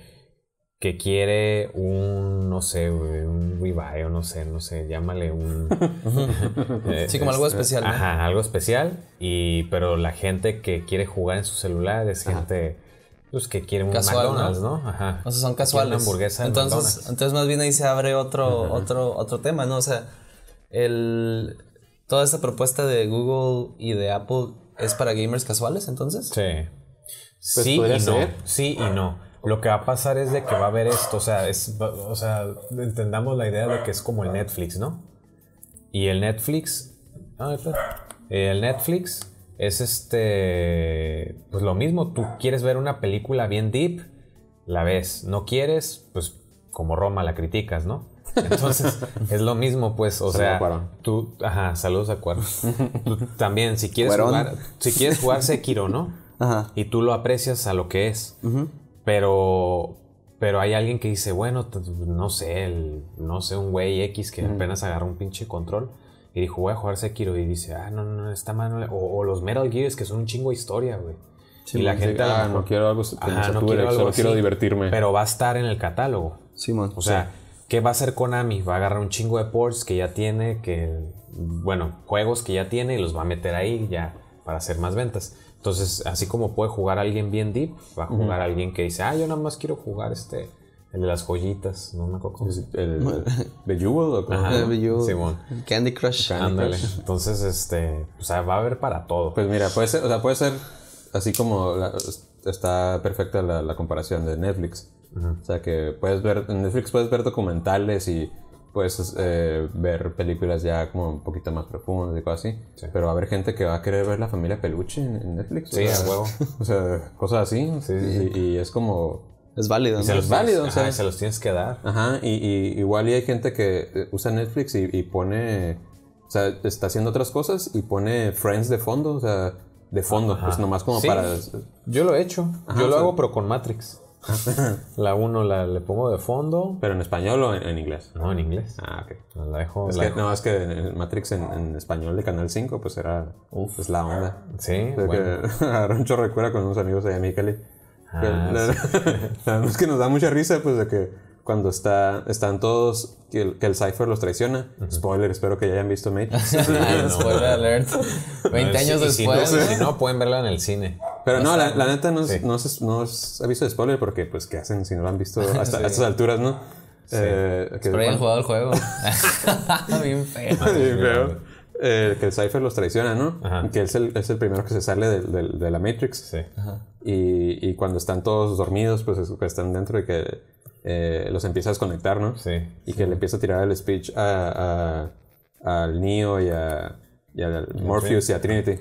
que quiere un, no sé, un revive o no sé, no sé, llámale un... Eh, Sí, como algo es- especial, ¿no? Ajá, algo especial. Y, pero la gente que quiere jugar en su celular es gente pues, que quiere un Casual, McDonald's, ¿no? ¿no? Ajá. O sea, son casuales. Una hamburguesa de entonces, McDonald's. entonces más bien ahí se abre otro, otro, otro tema, ¿no? O sea, el, toda esta propuesta de Google y de Apple es para gamers casuales, entonces. Sí. Pues sí y no. ser. Sí y no. Lo que va a pasar es de que va a haber esto, o sea, es, o sea, entendamos la idea de que es como el Netflix, ¿no? Y el Netflix, ah, espera. el Netflix es este, pues lo mismo. Tú quieres ver una película bien deep, la ves. No quieres, pues como Roma la criticas, ¿no? Entonces es lo mismo, pues, o sea, Cuarón. tú, ajá, saludos a Cuarón. Tú también, si quieres Cuarón. jugar, si quieres jugar Sekiro, ¿no? Ajá. y tú lo aprecias a lo que es. Pero pero hay alguien que dice, bueno, no sé, el- no sé, un güey X que apenas agarró un pinche control y dijo, voy a jugar Sekiro y dice, ah, no, no, está mal. O, o los Metal Gears que son un chingo de historia, güey. y la gente ah, no quiero algo Ajá, no quiero algo solo quiero divertirme. Pero va a estar en el catálogo. Simón. O sea, ¿qué va a hacer Konami? Va a agarrar un chingo de ports que ya tiene, que, bueno, juegos que ya tiene y los va a meter ahí ya para hacer más ventas. Entonces, así como puede jugar alguien bien deep, va a jugar alguien que dice, ah, yo nada más quiero jugar este, el de las joyitas, no me acuerdo el, ¿De Jewel o cómo? Ajá. Yo- Simón. Candy Crush. Ándale. Entonces, este, o sea, va a haber para todo. Pues mira, puede ser, o sea, puede ser así como la- está perfecta la, la comparación de Netflix. O sea, que puedes ver, en Netflix puedes ver documentales y puedes eh, ver películas ya como un poquito más profundas y cosas así. Pero va a haber gente que va a querer ver la familia peluche en, en Netflix. Sí, a huevo. O sea, cosas así. sí, y, y es como... Es válido, se los es válido, tienes- o sea. ajá, se los tienes que dar. Ajá, y, y igual y hay gente que eh, usa Netflix y, y pone, o sea, está haciendo otras cosas y pone Friends de fondo, o sea, de fondo, pues nomás como Sí. para... Yo lo he hecho. Ajá, Yo o lo sea- hago, pero con Matrix. la uno la, le pongo de fondo. Pero en español o en, en inglés. No, en inglés. Ah, ok. La dejo. Es la que, dejo- no, es que en Matrix en, en español de Canal 5, pues era pues, la onda. Sí, O sea, bueno. que cura con unos amigos allá en Mexicali. Ah, Que la- la verdad es que nos da mucha risa, pues, de que cuando está, están todos, que el, que el Cypher los traiciona. Spoiler, espero que ya hayan visto Matrix. Spoiler alert. 20 años después. Si no, pueden verla en el cine. Pero no, la, la neta no es, Sí. no, es, no es aviso de spoiler porque, pues, ¿qué hacen si no lo han visto hasta, a estas alturas, no? Eh, que Pero hayan cuando- jugado el juego. Bien feo. Sí, feo. Eh, que el Cypher los traiciona, ¿no? Ajá. Que es el, es el primero que se sale del- del- de, la Matrix. Sí. Y, y cuando están todos dormidos, pues es que están dentro y que eh, los empieza a desconectar, ¿no? Sí. Y que le empieza a tirar el speech a, a- al Neo y a, y a Morpheus y a Trinity.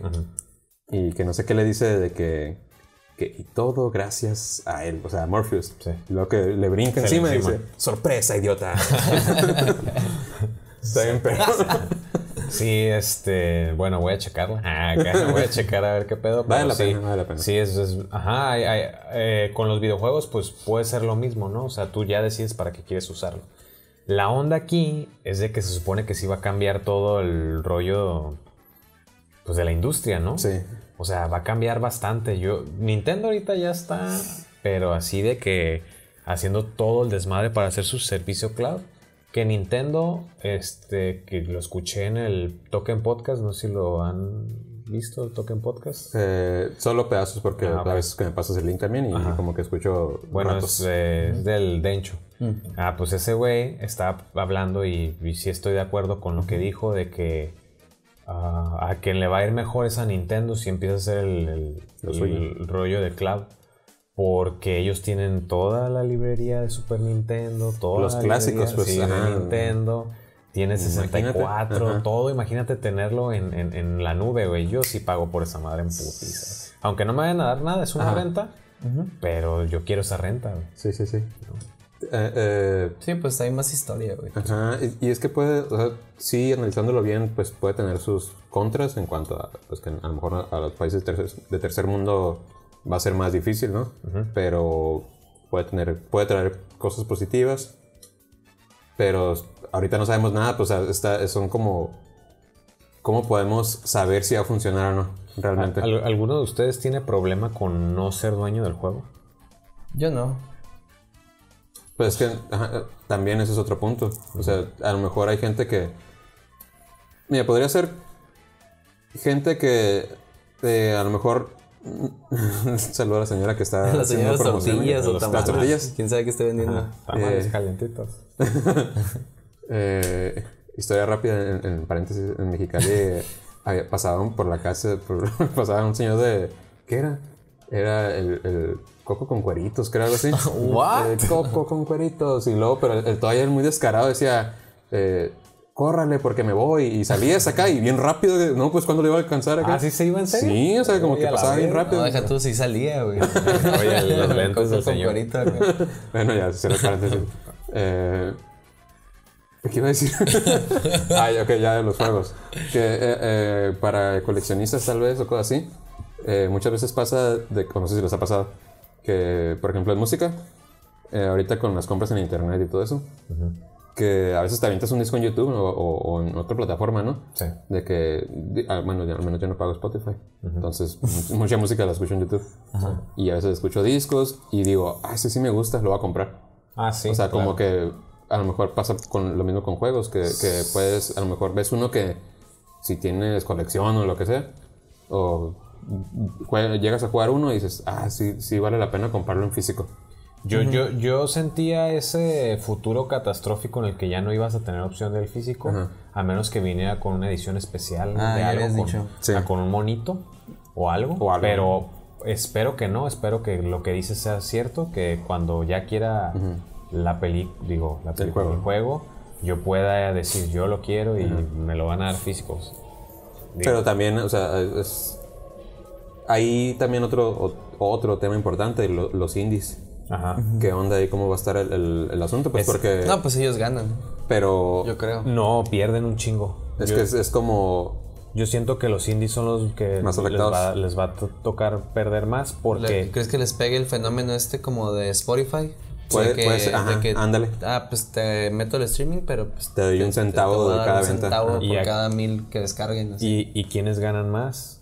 Y que no sé qué le dice de que, que y todo gracias a él, o sea, a Morpheus. Sí. Luego que le brinca Se encima y encima. dice, sorpresa, idiota. Está bien pero Sí, este. Bueno, voy a checarla. Ah, acá, voy a checar a ver qué pedo. Vale la sí, pena, vale la pena. Sí, es. es- ajá, hay- hay- eh, con los videojuegos, pues puede ser lo mismo, ¿no? O sea, tú ya decides para qué quieres usarlo. La onda aquí es de que se supone que sí va a cambiar todo el rollo. Pues de la industria, ¿no? Sí. O sea, va a cambiar bastante. Yo, Nintendo ahorita ya está, pero así de que haciendo todo el desmadre para hacer su servicio cloud. Que Nintendo, este, que lo escuché en el Token Podcast, no sé si lo han visto, el Token Podcast. Eh, solo pedazos porque Ah, a veces que me pasas el link también y como que escucho Bueno, ratos. es, eh, es del Dencho. Ah, pues ese güey está hablando y, y sí estoy de acuerdo con lo que dijo de que a quien le va a ir mejor es a Nintendo si empieza a hacer el, rollo de cloud. Porque ellos tienen toda la librería de Super Nintendo, toda Los la clásicos, pues, sí, de ajá. Nintendo. Tiene Imagínate, 64, ajá. todo. Imagínate tenerlo en, en- en la nube, güey. Yo sí pago por esa madre en putiza. Aunque no me vayan a dar nada, es una Ajá. renta. Pero yo quiero esa renta, güey. Sí, sí, sí. Eh, eh, Sí, pues hay más historia, güey. Ajá, y, y es que puede, o sea, sí, analizándolo bien, pues puede tener sus contras en cuanto a, pues que a lo mejor a, a los países tercer- de tercer mundo va a ser más difícil, ¿no? Pero puede tener, puede traer cosas positivas. Pero ahorita no sabemos nada, pues está, son como... ¿Cómo podemos saber si va a funcionar o no? Realmente. ¿Al- ¿Alguno de ustedes tiene problema con no ser dueño del juego? Yo no. Pues es que ajá, también ese es otro punto. O sea, a lo mejor hay gente que. Mira, podría ser gente que eh, a lo mejor. Saluda a la señora que está. Las haciendo señoras promoción. tortillas o Las tamales. tortillas. ¿Quién sabe qué esté vendiendo? Tamales Eh. calientitos. Eh, historia rápida, en, en paréntesis, en Mexicali había- pasaban por la casa, por- pasaba un señor de... ¿Qué era? Era el, el coco con cueritos, creo algo así. What? Eh, coco con cueritos. Y luego, pero el, el todavía muy descarado decía... Eh, Córrale porque me voy y salías acá y bien rápido, no, pues cuando le iba a alcanzar acá. ¿Ah, sí se iba en serio? Sí, o sea, como que pasaba bien rápido. No, deja tú, sí salía, güey. Oye, los lentes del señor. cuerito, güey. Bueno, ya, cierro paréntesis. Eh, ¿Qué iba a decir? ah, ok, ya de los juegos. Que eh, eh, para coleccionistas tal vez o cosas así, eh, muchas veces pasa, de, no sé si les ha pasado, que por ejemplo en música, eh, ahorita con las compras en internet y todo eso, que a veces te avientas un disco en YouTube o, o- o en otra plataforma, ¿no? Sí. De que, ah, bueno, al menos yo no pago Spotify. Entonces, mu- mucha música la escucho en YouTube. Y a veces escucho discos y digo, ah, ese sí me gusta, lo voy a comprar. Ah, sí. o sea, claro. como que a lo mejor pasa con lo mismo con juegos, que, que puedes, a lo mejor ves uno que si tienes colección o lo que sea, o llegas a jugar uno y dices, ah, sí, sí vale la pena comprarlo en físico. Yo, yo, yo sentía ese futuro catastrófico en el que ya no ibas a tener opción del físico, a menos que viniera con una edición especial Ah, de ya algo, con, dicho. Sí. ah, con un monito o algo, O algo. Pero espero que no, espero que lo que dices sea cierto, que cuando ya quiera la peli, digo, la película, juego. el juego, yo pueda decir yo lo quiero y me lo van a dar físicos. Digo, Pero también, o sea, es... Hay también otro, o- otro tema importante, lo- los indies. Ajá. ¿Qué onda ahí? ¿Cómo va a estar el, el- el asunto? Pues Es- porque... No, pues ellos ganan, pero yo creo. No, pierden un chingo. es Yo- que es, es como... Yo siento que los indies son los que Más les afectados. va, les va a to- tocar perder más Le- porque ¿Crees que les pegue el fenómeno este como de Spotify? Puede- De que- puede ser, ajá, que, ándale. Ah, pues te meto el streaming, pero pues Te doy un centavo te de cada un venta. centavo por Y a- cada mil que descarguen. así. y, y quiénes ganan más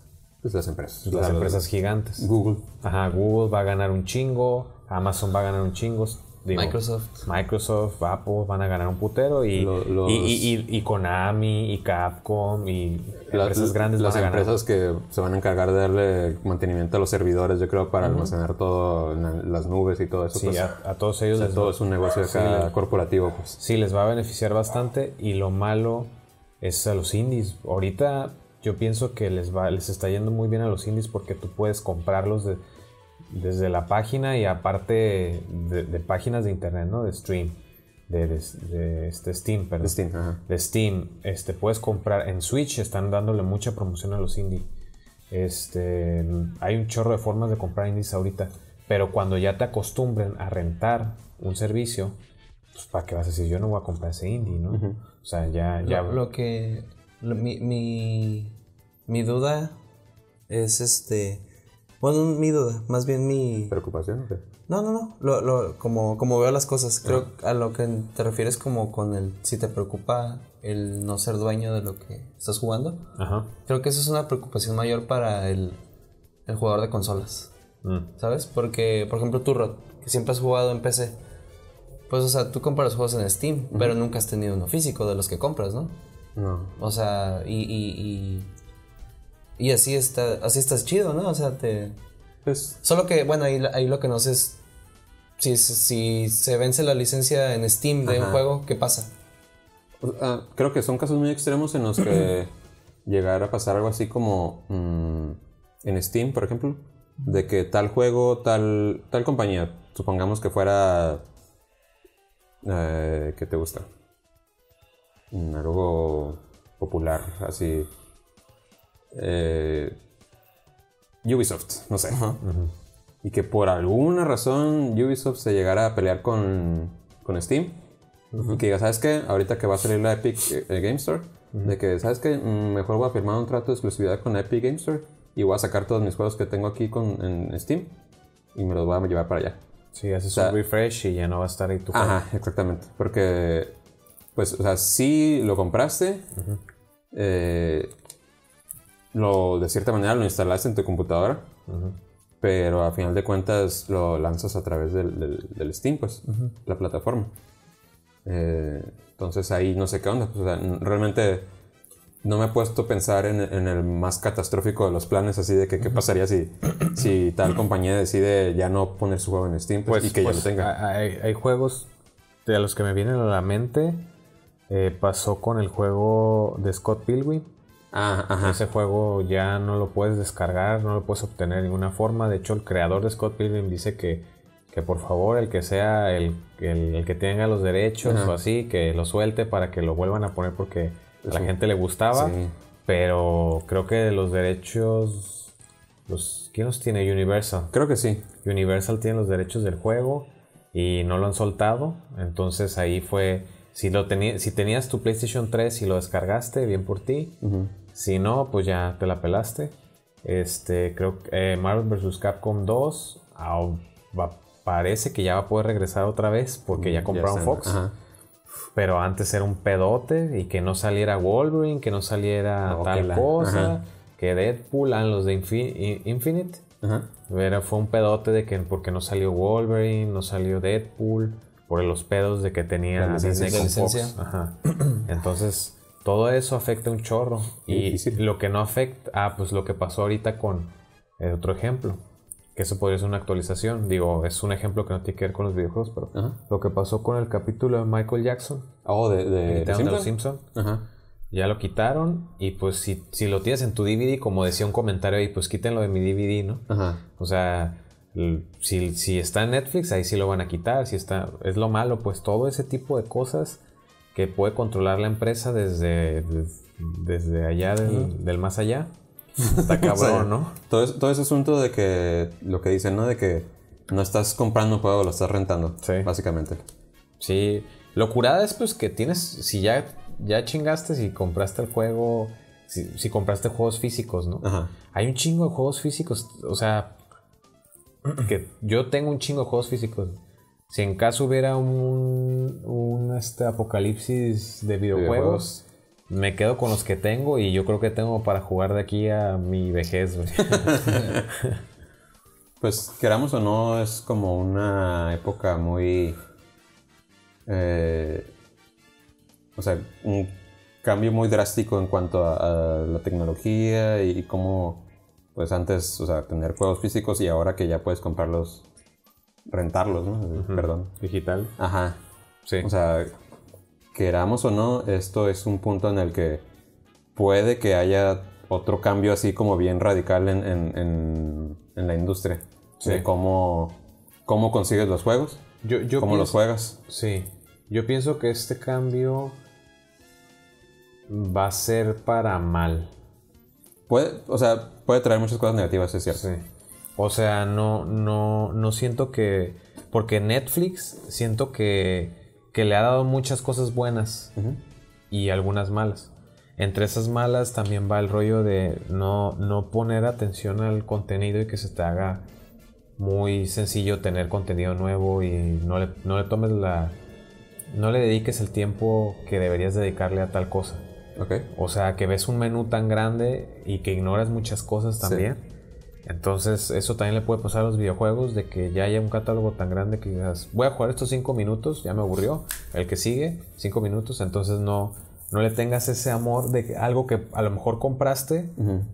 Pues las empresas. las Las empresas gigantes. Google. Ajá, Google va a ganar un chingo, Amazon va a ganar un chingo, digo, Microsoft. Microsoft, Apple van a ganar un putero y, Lo- los- y, y- y- y Konami y Capcom y Las, empresas grandes las van a ganar. empresas que se van a encargar de darle mantenimiento a los servidores, yo creo, para almacenar todo en la- las nubes y todo eso. Sí, pues, a, a todos ellos les todo es un negocio acá corporativo, pues. Sí, les va a beneficiar bastante y lo malo es a los indies. Ahorita yo pienso que les va, les está yendo muy bien a los indies porque tú puedes comprarlos de- desde la página y aparte de, de páginas de internet, ¿no? De stream, de, de- de, este Steam, perdón. De Steam, ajá. De Steam, este, puedes comprar en Switch, están dándole mucha promoción a los indies. Este, hay un chorro de formas de comprar indies ahorita, pero cuando ya te acostumbren a rentar un servicio, pues para qué vas a decir, yo no voy a comprar ese indie, ¿no? O sea, ya, ya. Lo, lo que. lo- mi, mi, mi duda es este. Bueno, mi duda, más bien mi. ¿Preocupación o qué? No, no, no. Lo, lo, como, como veo las cosas, creo a lo que te refieres como con el. Si te preocupa el no ser dueño de lo que estás jugando. Ajá. Creo que eso es una preocupación mayor para el, el jugador de consolas. Mm. ¿Sabes? Porque, por ejemplo, tú, Rod, que siempre has jugado en PC. Pues, o sea, tú compras juegos en Steam, pero nunca has tenido uno físico de los que compras, ¿no? No. O sea, y, y, y, y así está, así estás chido, ¿no? O sea, te... Pues, Solo que, bueno, ahí, ahí lo que no sé es si, si se vence la licencia en Steam de un juego, ¿qué pasa? ah, creo que son casos muy extremos en los que llegar a pasar algo así como mm, en Steam, por ejemplo, de que tal juego, tal, tal compañía, supongamos que fuera... Eh, ¿Qué te gusta? Algo popular, así... eh, Ubisoft, no sé. Y que por alguna razón Ubisoft se llegara a pelear con, con Steam. Y que diga, ¿sabes qué? Ahorita que va a salir la Epic eh, Game Store, de que, ¿sabes qué? Mm, Mejor voy a firmar un trato de exclusividad con Epic Game Store y voy a sacar todos mis juegos que tengo aquí con, en Steam y me los voy a llevar para allá. Sí, haces un refresh y ya no va a estar ahí tu juego. Ajá, exactamente. Porque, pues, o sea, sí lo compraste, eh, lo, de cierta manera lo instalaste en tu computadora, pero a final de cuentas lo lanzas a través del, del, Steam, pues, la plataforma. Eh, entonces ahí no sé qué onda. Pues, o sea, realmente no me he puesto a pensar en, el más catastrófico de los planes, así de que qué pasaría si, si tal compañía decide ya no poner su juego en Steam pues, y que ya lo pues, tenga. Hay, hay, juegos de los que me vienen a la mente. Eh, pasó con el juego de Scott Pilgrim. Ah, ajá. Ese juego ya no lo puedes descargar, no lo puedes obtener de ninguna forma. De hecho, el creador de Scott Pilgrim dice que, que por favor, el que sea el, el, que tenga los derechos o así, que lo suelte para que lo vuelvan a poner porque a la gente le gustaba, pero creo que los derechos, los, ¿quién los tiene? Universal. Creo que sí. Universal tiene los derechos del juego y no lo han soltado, entonces ahí fue, si, lo si tenías tu PlayStation 3 y lo descargaste, bien por ti, si no, pues ya te la pelaste. Este, creo que eh, Marvel vs. Capcom 2 parece que ya va a poder regresar otra vez porque ya compraron Fox. Pero antes era un pedote y que no saliera Wolverine, que no saliera tal cosa, que Deadpool, eran los de Infinite. fue un pedote de que porque no salió Wolverine, no salió Deadpool, por los pedos de que tenía la Disney Entonces, todo eso afecta un chorro. Y lo que no afecta, ah, pues lo que pasó ahorita con eh, otro ejemplo que eso podría ser una actualización. Digo, es un ejemplo que no tiene que ver con los videojuegos, pero lo que pasó con el capítulo de Michael Jackson. Oh, de, de, de, los Simpsons. Ya lo quitaron y pues si, si, lo tienes en tu DVD, como decía un comentario ahí, pues quítenlo de mi DVD, ¿no? O sea, si, si está en Netflix, ahí sí lo van a quitar. Si está, es lo malo, pues todo ese tipo de cosas que puede controlar la empresa desde, desde, allá del más allá Está cabrón, ¿no? Todo, todo ese asunto de que lo que dicen, ¿no? De que no estás comprando un juego, lo estás rentando. Sí. Básicamente. Sí. Lo curada es pues que tienes, si ya, ya chingaste, si compraste el juego, si, compraste juegos físicos, ¿no? Ajá. Hay un chingo de juegos físicos, o sea, que yo tengo un chingo de juegos físicos. Si en caso hubiera un, un este, apocalipsis de videojuegos me quedo con los que tengo y yo creo que tengo para jugar de aquí a mi vejez, pues queramos o no, es como una época muy... Eh, o sea, un cambio muy drástico en cuanto a, la tecnología y, cómo, pues antes, o sea, tener juegos físicos y ahora que ya puedes comprarlos, rentarlos, ¿no? Perdón. Digital. Ajá. Sí. O sea, queramos o no, esto es un punto en el que puede que haya otro cambio así como bien radical en, la industria. De cómo, cómo consigues los juegos, yo, cómo los juegas. Sí, yo pienso que este cambio va a ser para mal. Puede, o sea, puede traer muchas cosas negativas, es cierto. Sí. O sea, no, no, no siento que... Porque Netflix, siento que que le ha dado muchas cosas buenas y algunas malas. Entre esas malas también va el rollo de no, no poner atención al contenido y que se te haga muy sencillo tener contenido nuevo y no le, no le tomes la... No le dediques el tiempo que deberías dedicarle a tal cosa. O sea, que ves un menú tan grande y que ignoras muchas cosas también. Entonces, eso también le puede pasar a los videojuegos, de que ya haya un catálogo tan grande que digas, voy a jugar estos 5 minutos, ya me aburrió. El que sigue, 5 minutos, entonces no, no le tengas ese amor de algo que a lo mejor compraste,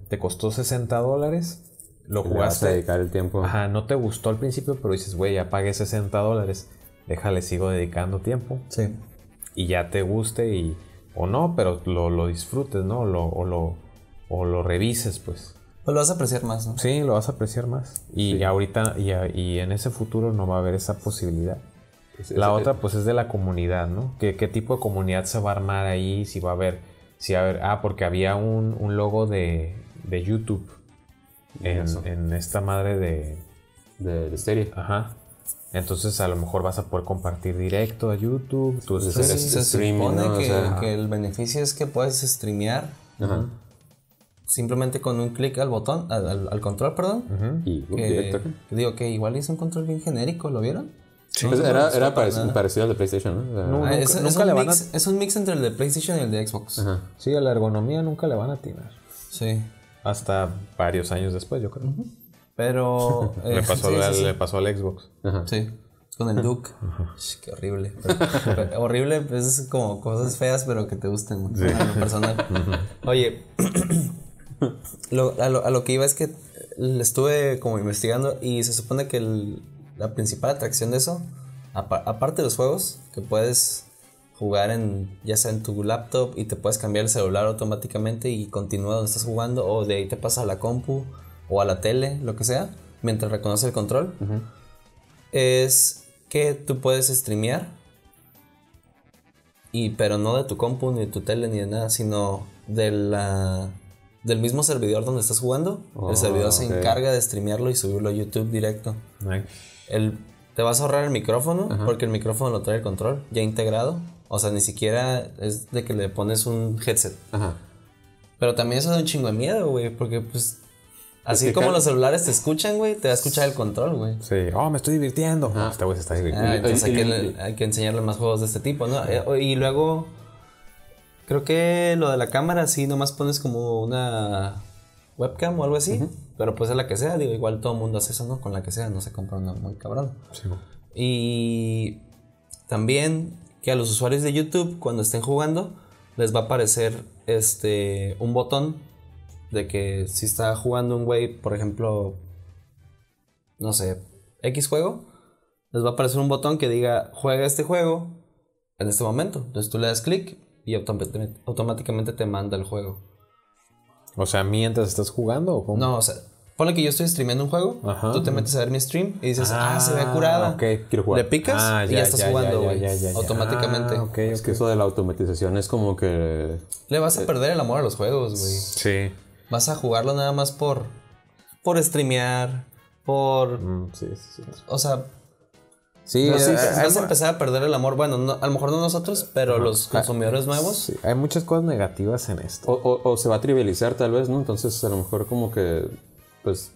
te costó 60 dólares, lo jugaste. a dedicar el tiempo. Ajá, no te gustó al principio, pero dices, güey, ya pagué 60 dólares, déjale, sigo dedicando tiempo. Sí. Y ya te guste y, o no, pero lo, lo disfrutes, ¿no? Lo, o, lo, o lo revises, pues. Pues lo vas a apreciar más, ¿no? Sí, lo vas a apreciar más. Y ahorita, y, y, en ese futuro no va a haber esa posibilidad. la otra, pues, es de la comunidad, ¿no? ¿Qué, ¿Qué, tipo de comunidad se va a armar ahí? Si va a haber. Si a ver, ah, porque había un, un logo de, de YouTube en, en, esta madre de. De, de Ajá. Entonces a lo mejor vas a poder compartir directo a YouTube. Tus pues se, se supone que, que, el beneficio es que puedes streamear Ajá simplemente con un clic al botón, al, al- al control, perdón. Y uh, que- digo que igual es un control bien genérico, ¿lo vieron? Pues era era parec- parecido al de PlayStation, ¿no? Ah, Nunca- es, un le van mix, es un mix entre el de PlayStation y el de Xbox. Ajá. Sí, a la ergonomía nunca le van a atinar. Sí. Hasta varios años después, yo creo. Pero. eh, Le, pasó sí, sí, al, sí. le pasó al Xbox. Ajá. Sí, con el Duke. Sh, Qué horrible. Pero- pero horrible, pues es como cosas feas, pero que te gusten mucho, a lo personal. Oye, lo- a, lo, a lo que iba es que estuve como investigando y se supone que el- la principal atracción de eso, apa- aparte de los juegos, que puedes jugar en ya sea en tu laptop y te puedes cambiar el celular automáticamente y continúa donde estás jugando o de ahí te pasas a la compu o a la tele, lo que sea, mientras reconoce el control es que tú puedes streamear y pero no de tu compu ni de tu tele ni de nada sino de la del mismo servidor donde estás jugando Oh, el servidor se ok. encarga de streamearlo y subirlo a YouTube directo. Ay, el, te vas a ahorrar el micrófono porque el micrófono lo trae el control ya integrado. O sea ni siquiera es de que le pones un headset. Ajá. pero también eso da un chingo de miedo güey porque pues así que como los celulares te escuchan güey te va a escuchar el control güey. Sí, oh, me estoy divirtiendo. No, este güey se está divirtiendo. Ah, entonces hay que, hay que enseñarle más juegos de este tipo, ¿no? Eh, Y luego, creo que lo de la cámara, sí, nomás pones como una webcam o algo así, pero pues es la que sea, digo, igual todo el mundo hace eso, ¿no? Con la que sea, no se compra una muy cabrón. Sí. Y también que a los usuarios de YouTube, cuando estén jugando, les va a aparecer este un botón de que si está jugando un güey, por ejemplo, no sé, X juego, les va a aparecer un botón que diga juega este juego en este momento. Entonces tú le das clic y automáticamente, te manda el juego. O sea, mientras estás jugando o cómo? No, o sea, ponle que yo estoy streameando un juego, Ajá. tú te metes a ver mi stream y dices, ah, se ve curada. Ok. Quiero jugar. Le picas Ah, y ya, estás jugando, güey. Automáticamente. Ah, ok, Es que eso de la automatización es como que. Le vas a perder el amor a los juegos, güey. Sí. Vas a jugarlo nada más por. por streamear. Por. Mm, sí, sí, sí. O sea. Sí, vas, eh, vas hay, a empezar a perder el amor. Bueno, no- a lo mejor no nosotros, pero los consumidores nuevos. sí, hay muchas cosas negativas en esto. O, o- o se va a trivializar tal vez, ¿no? Entonces a lo mejor como que. Pues.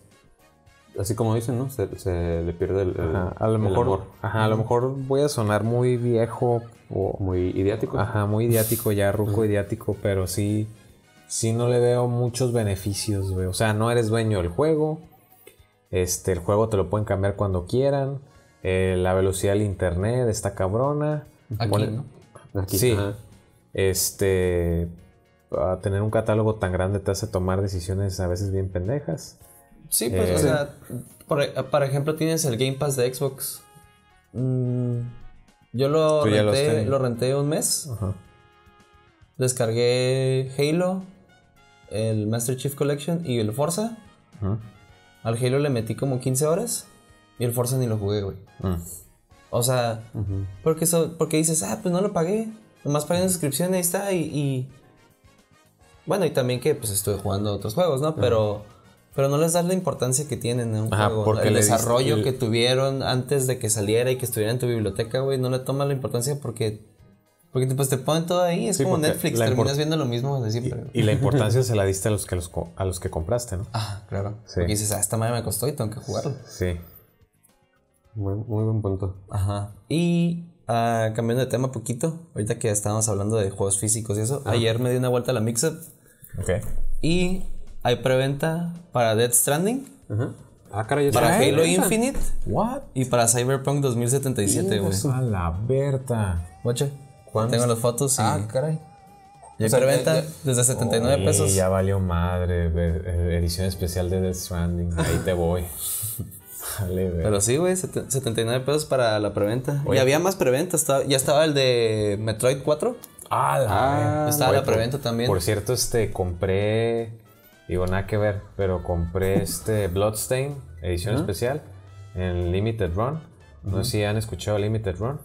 Así como dicen, ¿no? Se, se le pierde el, el- Ajá, a lo el mejor, amor. ajá, a lo mejor voy a sonar muy viejo o Muy idiático. ajá, muy idiático ya, ruco idiático, pero sí, sí no le veo muchos beneficios, güey. O sea, no eres dueño del juego. Este, el juego te lo pueden cambiar cuando quieran. Eh, la velocidad del internet está cabrona. Aquí, ¿no? Aquí, Sí. ajá. Este, a tener un catálogo tan grande te hace tomar decisiones a veces bien pendejas. Sí, pues, Eh, o sea. Por, por ejemplo, tienes el Game Pass de Xbox. Mm, yo lo renté, lo renté un mes. Ajá. Descargué Halo, el Master Chief Collection y el Forza. Al Halo le metí como 15 horas y el Forza ni lo jugué, güey. Mm. O sea, porque, eso, porque dices, ah, pues no lo pagué. Nomás pagué una suscripción ahí está. Y, y- Bueno, y también que pues estuve jugando otros juegos, ¿no? Pero, pero no les das la importancia que tienen en un Ajá, juego. porque El diste desarrollo que tuvieron antes de que saliera y que estuviera en tu biblioteca, güey, no le tomas la importancia porque. Porque pues, te ponen todo ahí. Es Sí, como Netflix, terminas viendo lo mismo de siempre. Y la importancia se la diste a los que, los a los que compraste, ¿no? Ah, claro. Sí. Porque dices, ah, esta madre me costó y tengo que jugarlo. Sí. Muy, muy buen punto. Ajá. Y ah, cambiando de tema poquito, ahorita que estábamos hablando de juegos físicos y eso, ayer me di una vuelta a la Mixup Ok. y hay preventa para Dead Stranding, Ajá. Ah, caray, para. Halo Infinite What? y para Cyberpunk 2077, güey. A la Berta. Guache, tengo las fotos y Ah, caray. y hay preventa desde 79 Oye, pesos. Ya valió madre. eh, Edición especial de Death Stranding. Ahí te voy. Pero sí, güey, sete- 79 pesos para la preventa. Y había más preventa, estaba- ya estaba el de Metroid 4. Ah, Ah, estaba la preventa también. Por cierto, este, compré, digo nada que ver, pero compré este Bloodstain, edición especial, en Limited Run. No sé si han escuchado Limited Run.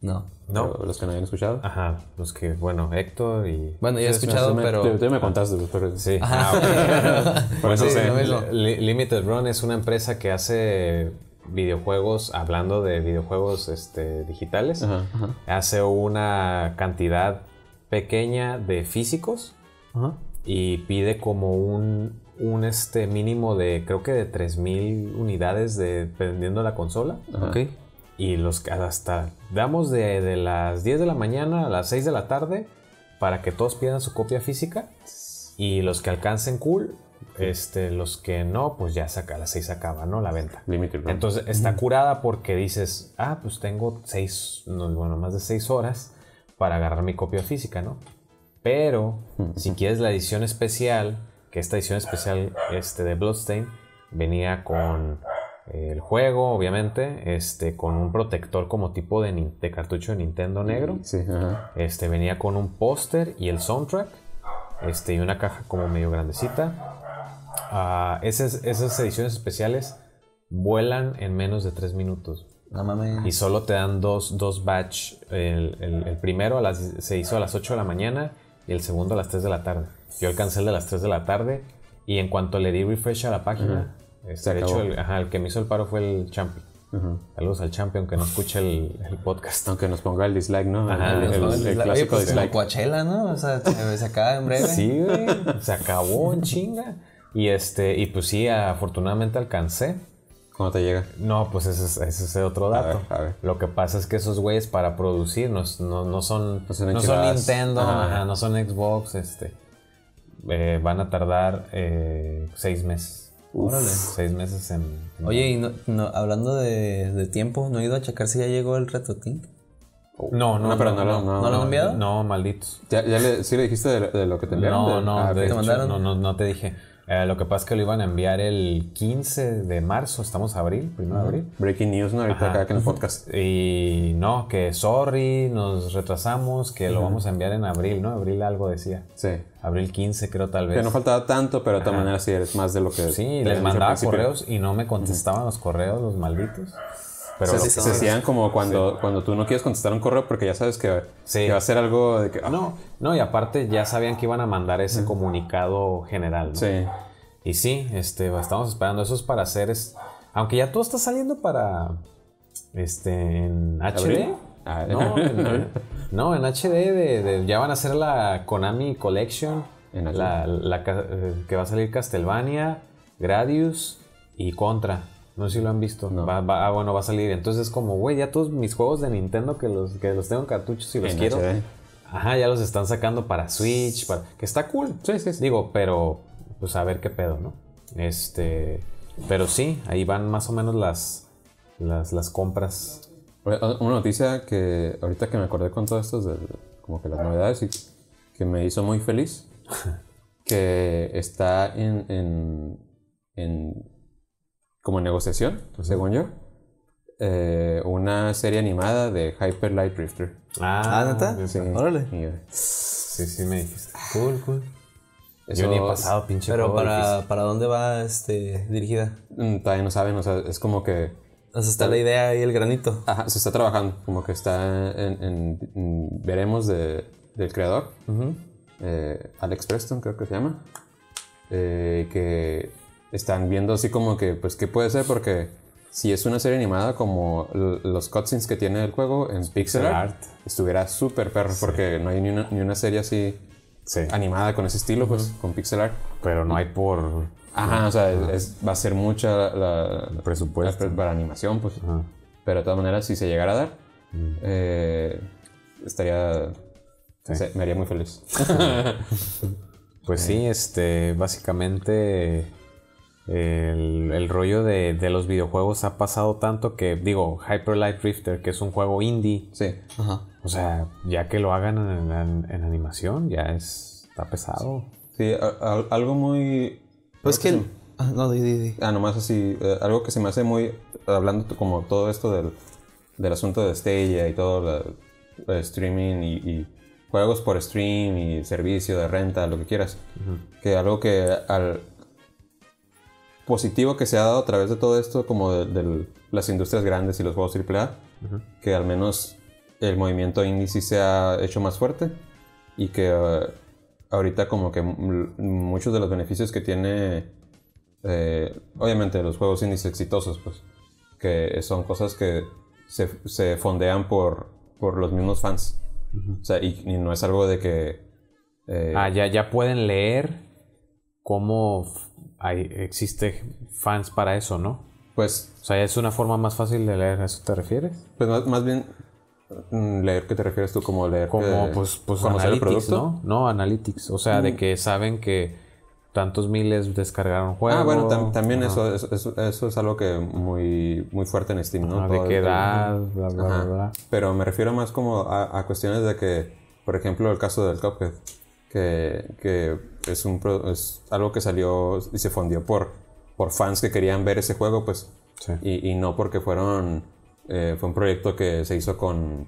No. No. Los que no habían escuchado. Ajá, los que, bueno, Héctor y... Bueno, ya he escuchado, me- pero... Tú, me contaste, pues, pero Sí. Ah, sé, mismo. Li- Limited Run es una empresa que hace videojuegos, hablando de videojuegos este, digitales, Ajá, ajá. hace una cantidad pequeña de físicos Ajá. y pide como un, un este mínimo de creo que de 3000 unidades de, dependiendo de la consola. Ok. Y los que hasta damos de, de las 10 de la mañana a las 6 de la tarde para que todos pidan su copia física. Y los que alcancen cool, este, los que no, pues ya saca, a las 6 acaba, ¿no? La venta. Limited. Entonces está curada porque dices, ah, pues tengo 6, no, bueno, más de 6 horas para agarrar mi copia física, ¿no? Pero si quieres la edición especial, que esta edición especial este, de Bloodstain venía con el juego, obviamente, este, con un protector como tipo de, de cartucho de Nintendo negro. Sí, ajá. Este, venía con un póster y el soundtrack. Este, y una caja como medio grandecita. Ah, esas, esas ediciones especiales vuelan en menos de 3 minutos. No mames. Y solo te dan dos, dos batch. El, el- el primero a las- se hizo a las 8 de la mañana y el segundo a las 3 de la tarde. Yo alcancé el de las 3 de la tarde y en cuanto le di refresh a la página, este, de hecho, el, ajá, el que me hizo el paro fue el Champion. Saludos al Champion que no escuche el, el podcast. Aunque nos ponga el dislike, ¿no? Ajá, el, el Oye, clásico pues dislike. Coachella, ¿no? O sea, se, acaba en breve. Sí, güey. Se acabó en chinga. Y este, y pues sí, afortunadamente alcancé. ¿Cómo te llega? No, pues ese es, ese es otro dato. ver, a ver. Lo que pasa es que esos güeyes para producir no, no, no son, No son no son enchiladas. Nintendo, Ajá. ajá, no son Xbox, este. eh, van a tardar eh, seis meses. Órale. Seis meses en. en- Oye, y no, no, hablando de, de tiempo, ¿no he ido a checar si ya llegó el RetroTink? no, no, No, pero no lo- no, ¿No lo han enviado? No, malditos. ¿Ya, ya le, ¿Sí le dijiste de, de lo que te enviaron? No, De- no, ah, de ok. hecho, mandaron? no, no, no te dije. Eh, lo que pasa es que lo iban a enviar el 15 de marzo, estamos abril, primero de abril. Breaking news, ¿no? Ahorita acá en el podcast. Y no, que sorry, nos retrasamos, que lo vamos a enviar en abril, ¿no? Abril algo decía. Sí. Abril 15 creo tal vez. Que no faltaba tanto, pero de todas maneras sí eres más de lo que... Sí, les mandaba correos y no me contestaban los correos, los malditos. Pero Se, hacían como cuando, cuando tú no quieres contestar un correo porque ya sabes que, Sí. que va a ser algo de que... ah, no, no, y aparte ya sabían que iban a mandar ese comunicado general, ¿no? Sí. Y sí, este, estamos esperando. Eso es para hacer. Es, aunque ya todo está saliendo para. Este, en HD. Ah, No, en, no, en HD de, de- ya van a hacer la Konami Collection. En HD. la, la eh, que va a salir Castlevania, Gradius y Contra. No sé si lo han visto. No. Va- va- ah, bueno, va a salir. Entonces es como, güey, ya todos mis juegos de Nintendo que los, que los tengo en cartuchos y los En quiero. HD. Ajá, ya los están sacando para Switch, para que está cool. Sí, sí, sí. Digo, pero pues a ver qué pedo, ¿no? Este, pero sí, ahí van más o menos las las, las compras. Una noticia que ahorita que me acordé con todo esto de como que las novedades y que me hizo muy feliz, que está en, en, en- como negociación, según yo, eh, una serie animada de Hyper Light Drifter. Ah, ¿neta? Sí. Órale. Y, Sí, sí me dijiste. Cool, cool. eso- Yo ni he pasado pinche Pero para, para dónde va este dirigida? mm, Todavía no saben, o sea, es como que O sea, está la idea y el granito. Ajá, se está trabajando, como que está en, en- en veremos de, del creador, eh, Alex Preston creo que se llama, eh, que están viendo así como que, pues, ¿qué puede ser? Porque si es una serie animada como los cutscenes que tiene el juego en pixel art, art. estuviera súper perro, porque no hay ni una, ni una serie así Sí. animada con ese estilo, pues, con pixel art. Pero no hay por Ajá, o sea, es- va a ser mucha la, la- presupuesto. la- para animación, pues. Pero de todas maneras, si se llegara a dar, Mm. eh, estaría. se- me haría muy feliz. Pues sí, este, básicamente el, el rollo de, de los videojuegos ha pasado tanto que, digo, Hyper Light Drifter, que es un juego indie, Sí. Ajá. o sea, ya que lo hagan en, en- en animación, ya es, está pesado. Sí, a- a- algo muy. Pues que... el- Ah, no, di, di, di. Ah, nomás así. eh, algo que se me hace muy. Hablando como todo esto del, del asunto de Stadia y todo, la- el streaming y, y juegos por stream y servicio de renta, lo que quieras. Que algo que al positivo que se ha dado a través de todo esto, como de, de las industrias grandes y los juegos AAA, que al menos el movimiento indie sí se ha hecho más fuerte y que eh, ahorita como que muchos de los beneficios que tiene eh, obviamente los juegos indies exitosos pues que son cosas que se, se fondean por, por los mismos fans. O sea y, y no es algo de que Eh, Ah, ya, ya pueden leer cómo hay, existe fans para eso, ¿no? pues, O sea, es una forma más fácil de leer, ¿a eso te refieres? pues más, más bien mm, leer, ¿qué te refieres tú? Como leer. Como, eh, pues, pues conocer el producto. Mm. ¿no? No, analytics. O sea, de que saben que tantos miles descargaron juegos. Ah, bueno, tam- también eso, eso, eso, es algo que muy, muy fuerte en Steam, ¿no? Ah, de qué el- edad, bla, bla, bla, bla. Pero me refiero más como a, a cuestiones de que, por ejemplo, el caso del Cuphead, que, que es, un, es algo que salió y se fundió por, por fans que querían ver ese juego, pues, Sí. y, y no porque fueron, eh, fue un proyecto que se hizo con,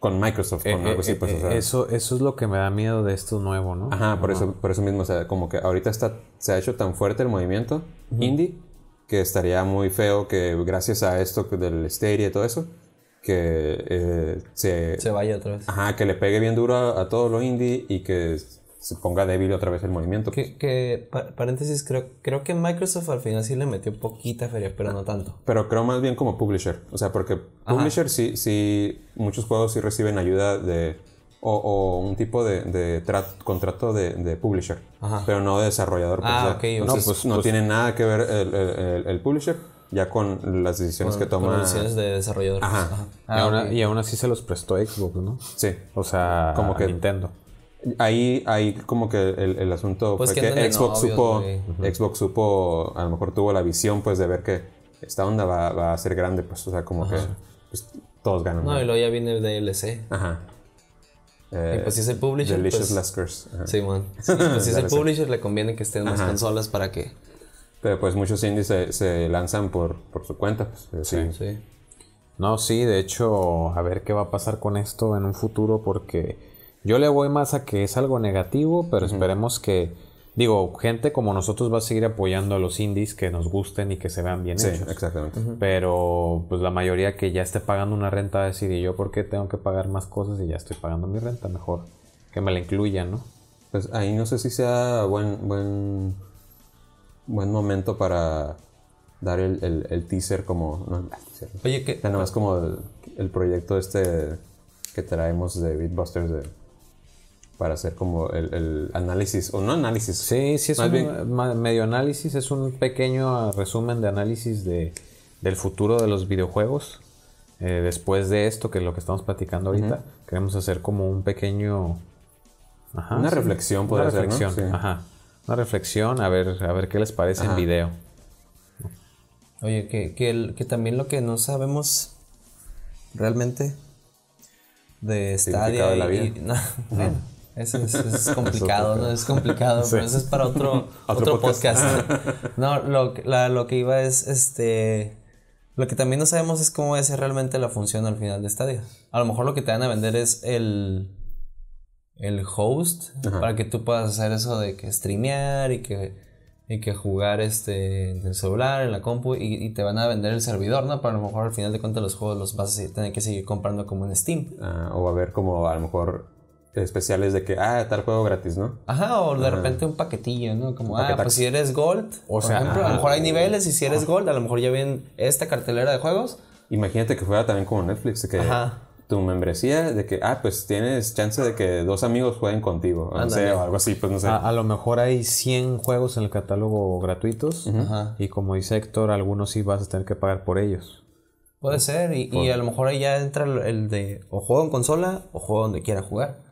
con Microsoft, con Eh, algo así, eh, pues, o sea. eso, eso es lo que me da miedo de esto nuevo, ¿no? Ajá, por eso, por eso mismo, o sea, como que ahorita está, se ha hecho tan fuerte el movimiento indie que estaría muy feo que gracias a esto del Stadia y todo eso, que eh, se, Se vaya otra vez. ajá, que le pegue bien duro a, a todo lo indie y que se ponga débil otra vez el movimiento. Que, que pa- paréntesis, creo, creo que Microsoft al final sí le metió poquita feria, pero no tanto. Pero creo más bien como publisher, o sea, porque publisher sí, sí, muchos juegos sí reciben ayuda de o, o un tipo de, de tra- contrato de, de publisher, Ajá. pero no de desarrollador. pues, Ah, o sea, ok, ok. entonces No, pues- no pues- tiene nada que ver el, el- el- el publisher ya con las decisiones que Con toma. decisiones de desarrolladores. Ajá. Ajá. y, Ah, aún, y aún así se los prestó Xbox, ¿no? Sí. O sea, Como que- Nintendo. Ahí, ahí como que el, el asunto Pues fue que Xbox supo. Xbox supo, a lo mejor tuvo la visión pues de ver que esta onda va, va a ser grande, pues, o sea, como que pues, todos ganan. No, ¿no? y luego ya viene el DLC. Ajá. Y Eh, pues si es el publisher, Delicious pues, Last Curse. ajá. Sí, man. Sí, pues si es el publisher, le conviene que estén en las Ajá. consolas para que... Pero pues muchos indies se, se lanzan por, por su cuenta. Pues, sí. Sí. No, sí, de hecho, a ver qué va a pasar con esto en un futuro porque yo le voy más a que es algo negativo, pero esperemos que, digo, gente como nosotros va a seguir apoyando a los indies que nos gusten y que se vean bien Sí, hechos. exactamente. Pero pues la mayoría que ya esté pagando una renta va a decir, ¿y yo por qué tengo que pagar más cosas y ya estoy pagando mi renta? Mejor que me la incluyan, ¿no? Pues ahí no sé si sea buen buen buen momento para dar el, el, el teaser como no. Oye, que... Como el, el proyecto este que traemos de Beatbusters de, para hacer como el, el análisis o no análisis Sí, sí, es un bien- medio análisis, es un pequeño resumen de análisis de, del futuro de los videojuegos. Eh, después de esto, que es lo que estamos platicando ahorita, queremos hacer como un pequeño... Ajá, Una sí, reflexión reflexión, Sí. ajá. Una reflexión, a ver, a ver qué les parece en Ajá. video. Oye, que, que, el- que también lo que no sabemos realmente de Stadia de la vida. y- no, bueno, eso es, es complicado, ¿no? Es complicado, pero eso es para otro, Otro otro podcast. no, lo, la- lo que iba es, este... Lo que también no sabemos es cómo va a ser realmente la función al final de Stadia. A lo mejor lo que te van a vender es el... El host Ajá. para que tú puedas hacer eso de que streamear y que y que jugar este en el celular, en la compu y, y te van a vender el servidor, ¿no? Pero a lo mejor al final de cuentas los juegos los vas a tener que seguir comprando como en Steam. Ah, o a ver como a lo mejor especiales de que ah tal juego gratis no Ajá, o de repente un paquetillo, ¿no? Como, ah, pues si eres Gold, O por sea, ejemplo, a lo mejor hay niveles y si eres Gold, a lo mejor ya vienen esta cartelera de juegos. imagínate que fuera también como Netflix que Ajá. Tu membresía de que ah pues tienes chance de que dos amigos jueguen contigo o no sé Ándale. o algo así pues no sé A, a lo mejor hay 100 juegos en el catálogo gratuitos Ajá. y como dice Héctor, algunos sí vas a tener que pagar por ellos. Puede ser, y, y a lo mejor ahí ya entra el- el de o juego en consola o juego donde quiera jugar.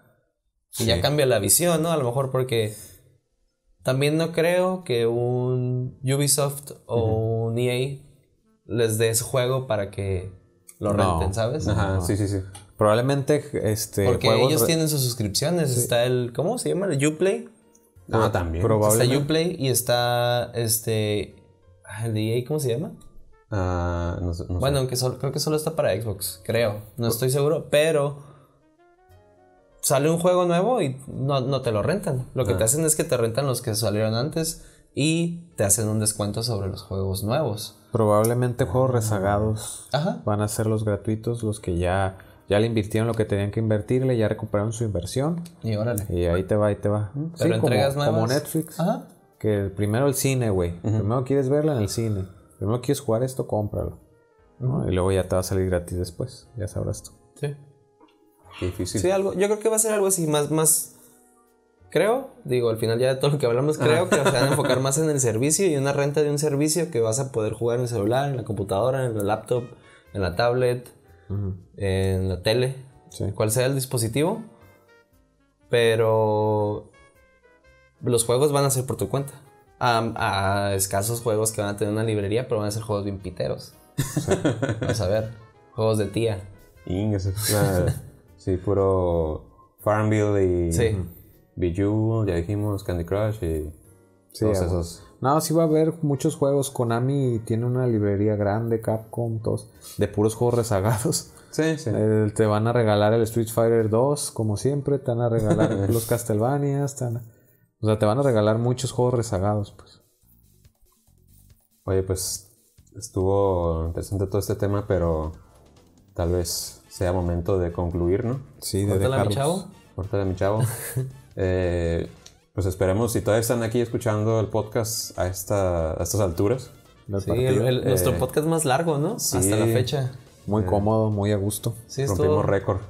Y ya cambia la visión, ¿no? A lo mejor porque también no creo que un Ubisoft o un EA les dé ese juego para que lo No. renten, ¿sabes? ajá sí sí sí Probablemente este Porque juegos ellos tienen sus suscripciones. Está el. ¿Cómo se llama? El Uplay. ah también proba- Está Probablemente. Uplay y está este. ah, El de EA, ¿cómo se llama? Ah, no sé, no sé. Bueno, aunque solo- creo que solo está para Xbox, creo. No estoy seguro, pero sale un juego nuevo y no, no te lo rentan. Lo que te hacen es que te rentan los que salieron antes y te hacen un descuento sobre los juegos nuevos. probablemente juegos rezagados Ajá. van a ser los gratuitos, los que ya ya le invirtieron lo que tenían que invertirle, ya recuperaron su inversión Y órale. y ahí te va, ahí te va. Pero Sí, como- entregas como, nuevas. Netflix. Ajá. Que primero el cine, güey. Primero quieres verla en el cine. Primero quieres jugar esto, cómpralo. ¿no? Y luego ya te va a salir gratis después. Ya sabrás tú. Sí. Qué difícil Sí, algo. Yo creo que va a ser algo así, más, más, creo, digo, al final ya de todo lo que hablamos, creo que se van a enfocar más en el servicio y una renta de un servicio que vas a poder jugar en el celular, en la computadora, en el laptop, en la tablet, en la tele, Sí. cual sea el dispositivo. Pero los juegos van a ser por tu cuenta. A, a escasos juegos que van a tener una librería, pero van a ser juegos bien piteros. Vamos a ver. Juegos de tía. Ing, eso es una- sí, puro Farmville y Sí. Bejeweled, ya dijimos, Candy Crush y Sí, todos esos. No, sí va a haber muchos juegos. Konami tiene una librería grande, Capcom, todos, de puros juegos rezagados. Sí, sí. El- te van a regalar el Street Fighter 2, como siempre. Te van a regalar los Castlevanias. te van a- o sea, te van a regalar muchos juegos rezagados, pues. Oye, pues estuvo interesante todo este tema, pero tal vez sea momento de concluir, ¿no? Sí, de Córtala, mi dejarlos. chavo. Córtale, mi chavo. Eh, pues esperemos, si todavía están aquí escuchando el podcast a, esta, a estas alturas, del Sí, el- nuestro podcast más largo, ¿no? sí. Hasta la fecha. Muy cómodo, muy a gusto. Sí, rompimos récord.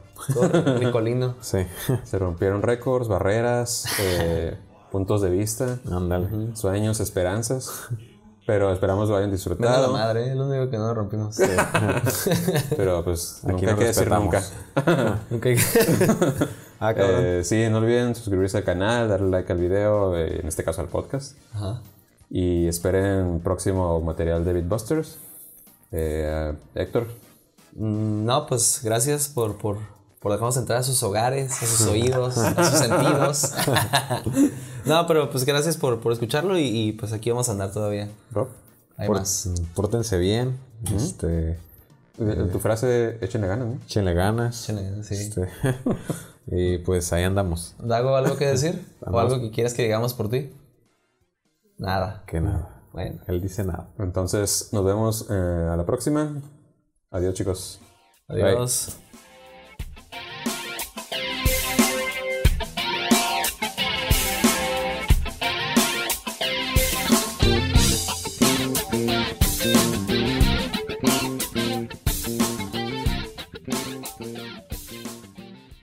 ricolino. Sí. Se rompieron récords, barreras, eh, puntos de vista, Ándale. sueños, esperanzas. Pero esperamos lo hayan Menos la disfrutado. madre, es lo único que no rompimos. Pero pues Aquí nunca no hay que decir nunca. respetamos. Nunca hay que- Ah, cabrón. Eh, sí, no olviden suscribirse al canal, darle like al video, eh, en este caso al podcast. Ajá. Y esperen próximo material de Beatbusters. Eh, Héctor, Mm, No, pues gracias por, por, por dejarnos entrar a sus hogares, a sus oídos, a sus sentidos. no, pero pues gracias por, por escucharlo y, y, pues aquí vamos a andar todavía. Rob. Hay Por- más. Pórtense bien. Este. Eh, Tu frase, échenle ganas, ¿no? Échenle ganas. Échenle, sí. Este, y pues ahí andamos. ¿Dago algo que decir? ¿O algo que quieras que digamos por ti? Nada. Que nada. Bueno. Él dice nada. Entonces, nos vemos eh, a la próxima. Adiós, chicos. Adiós.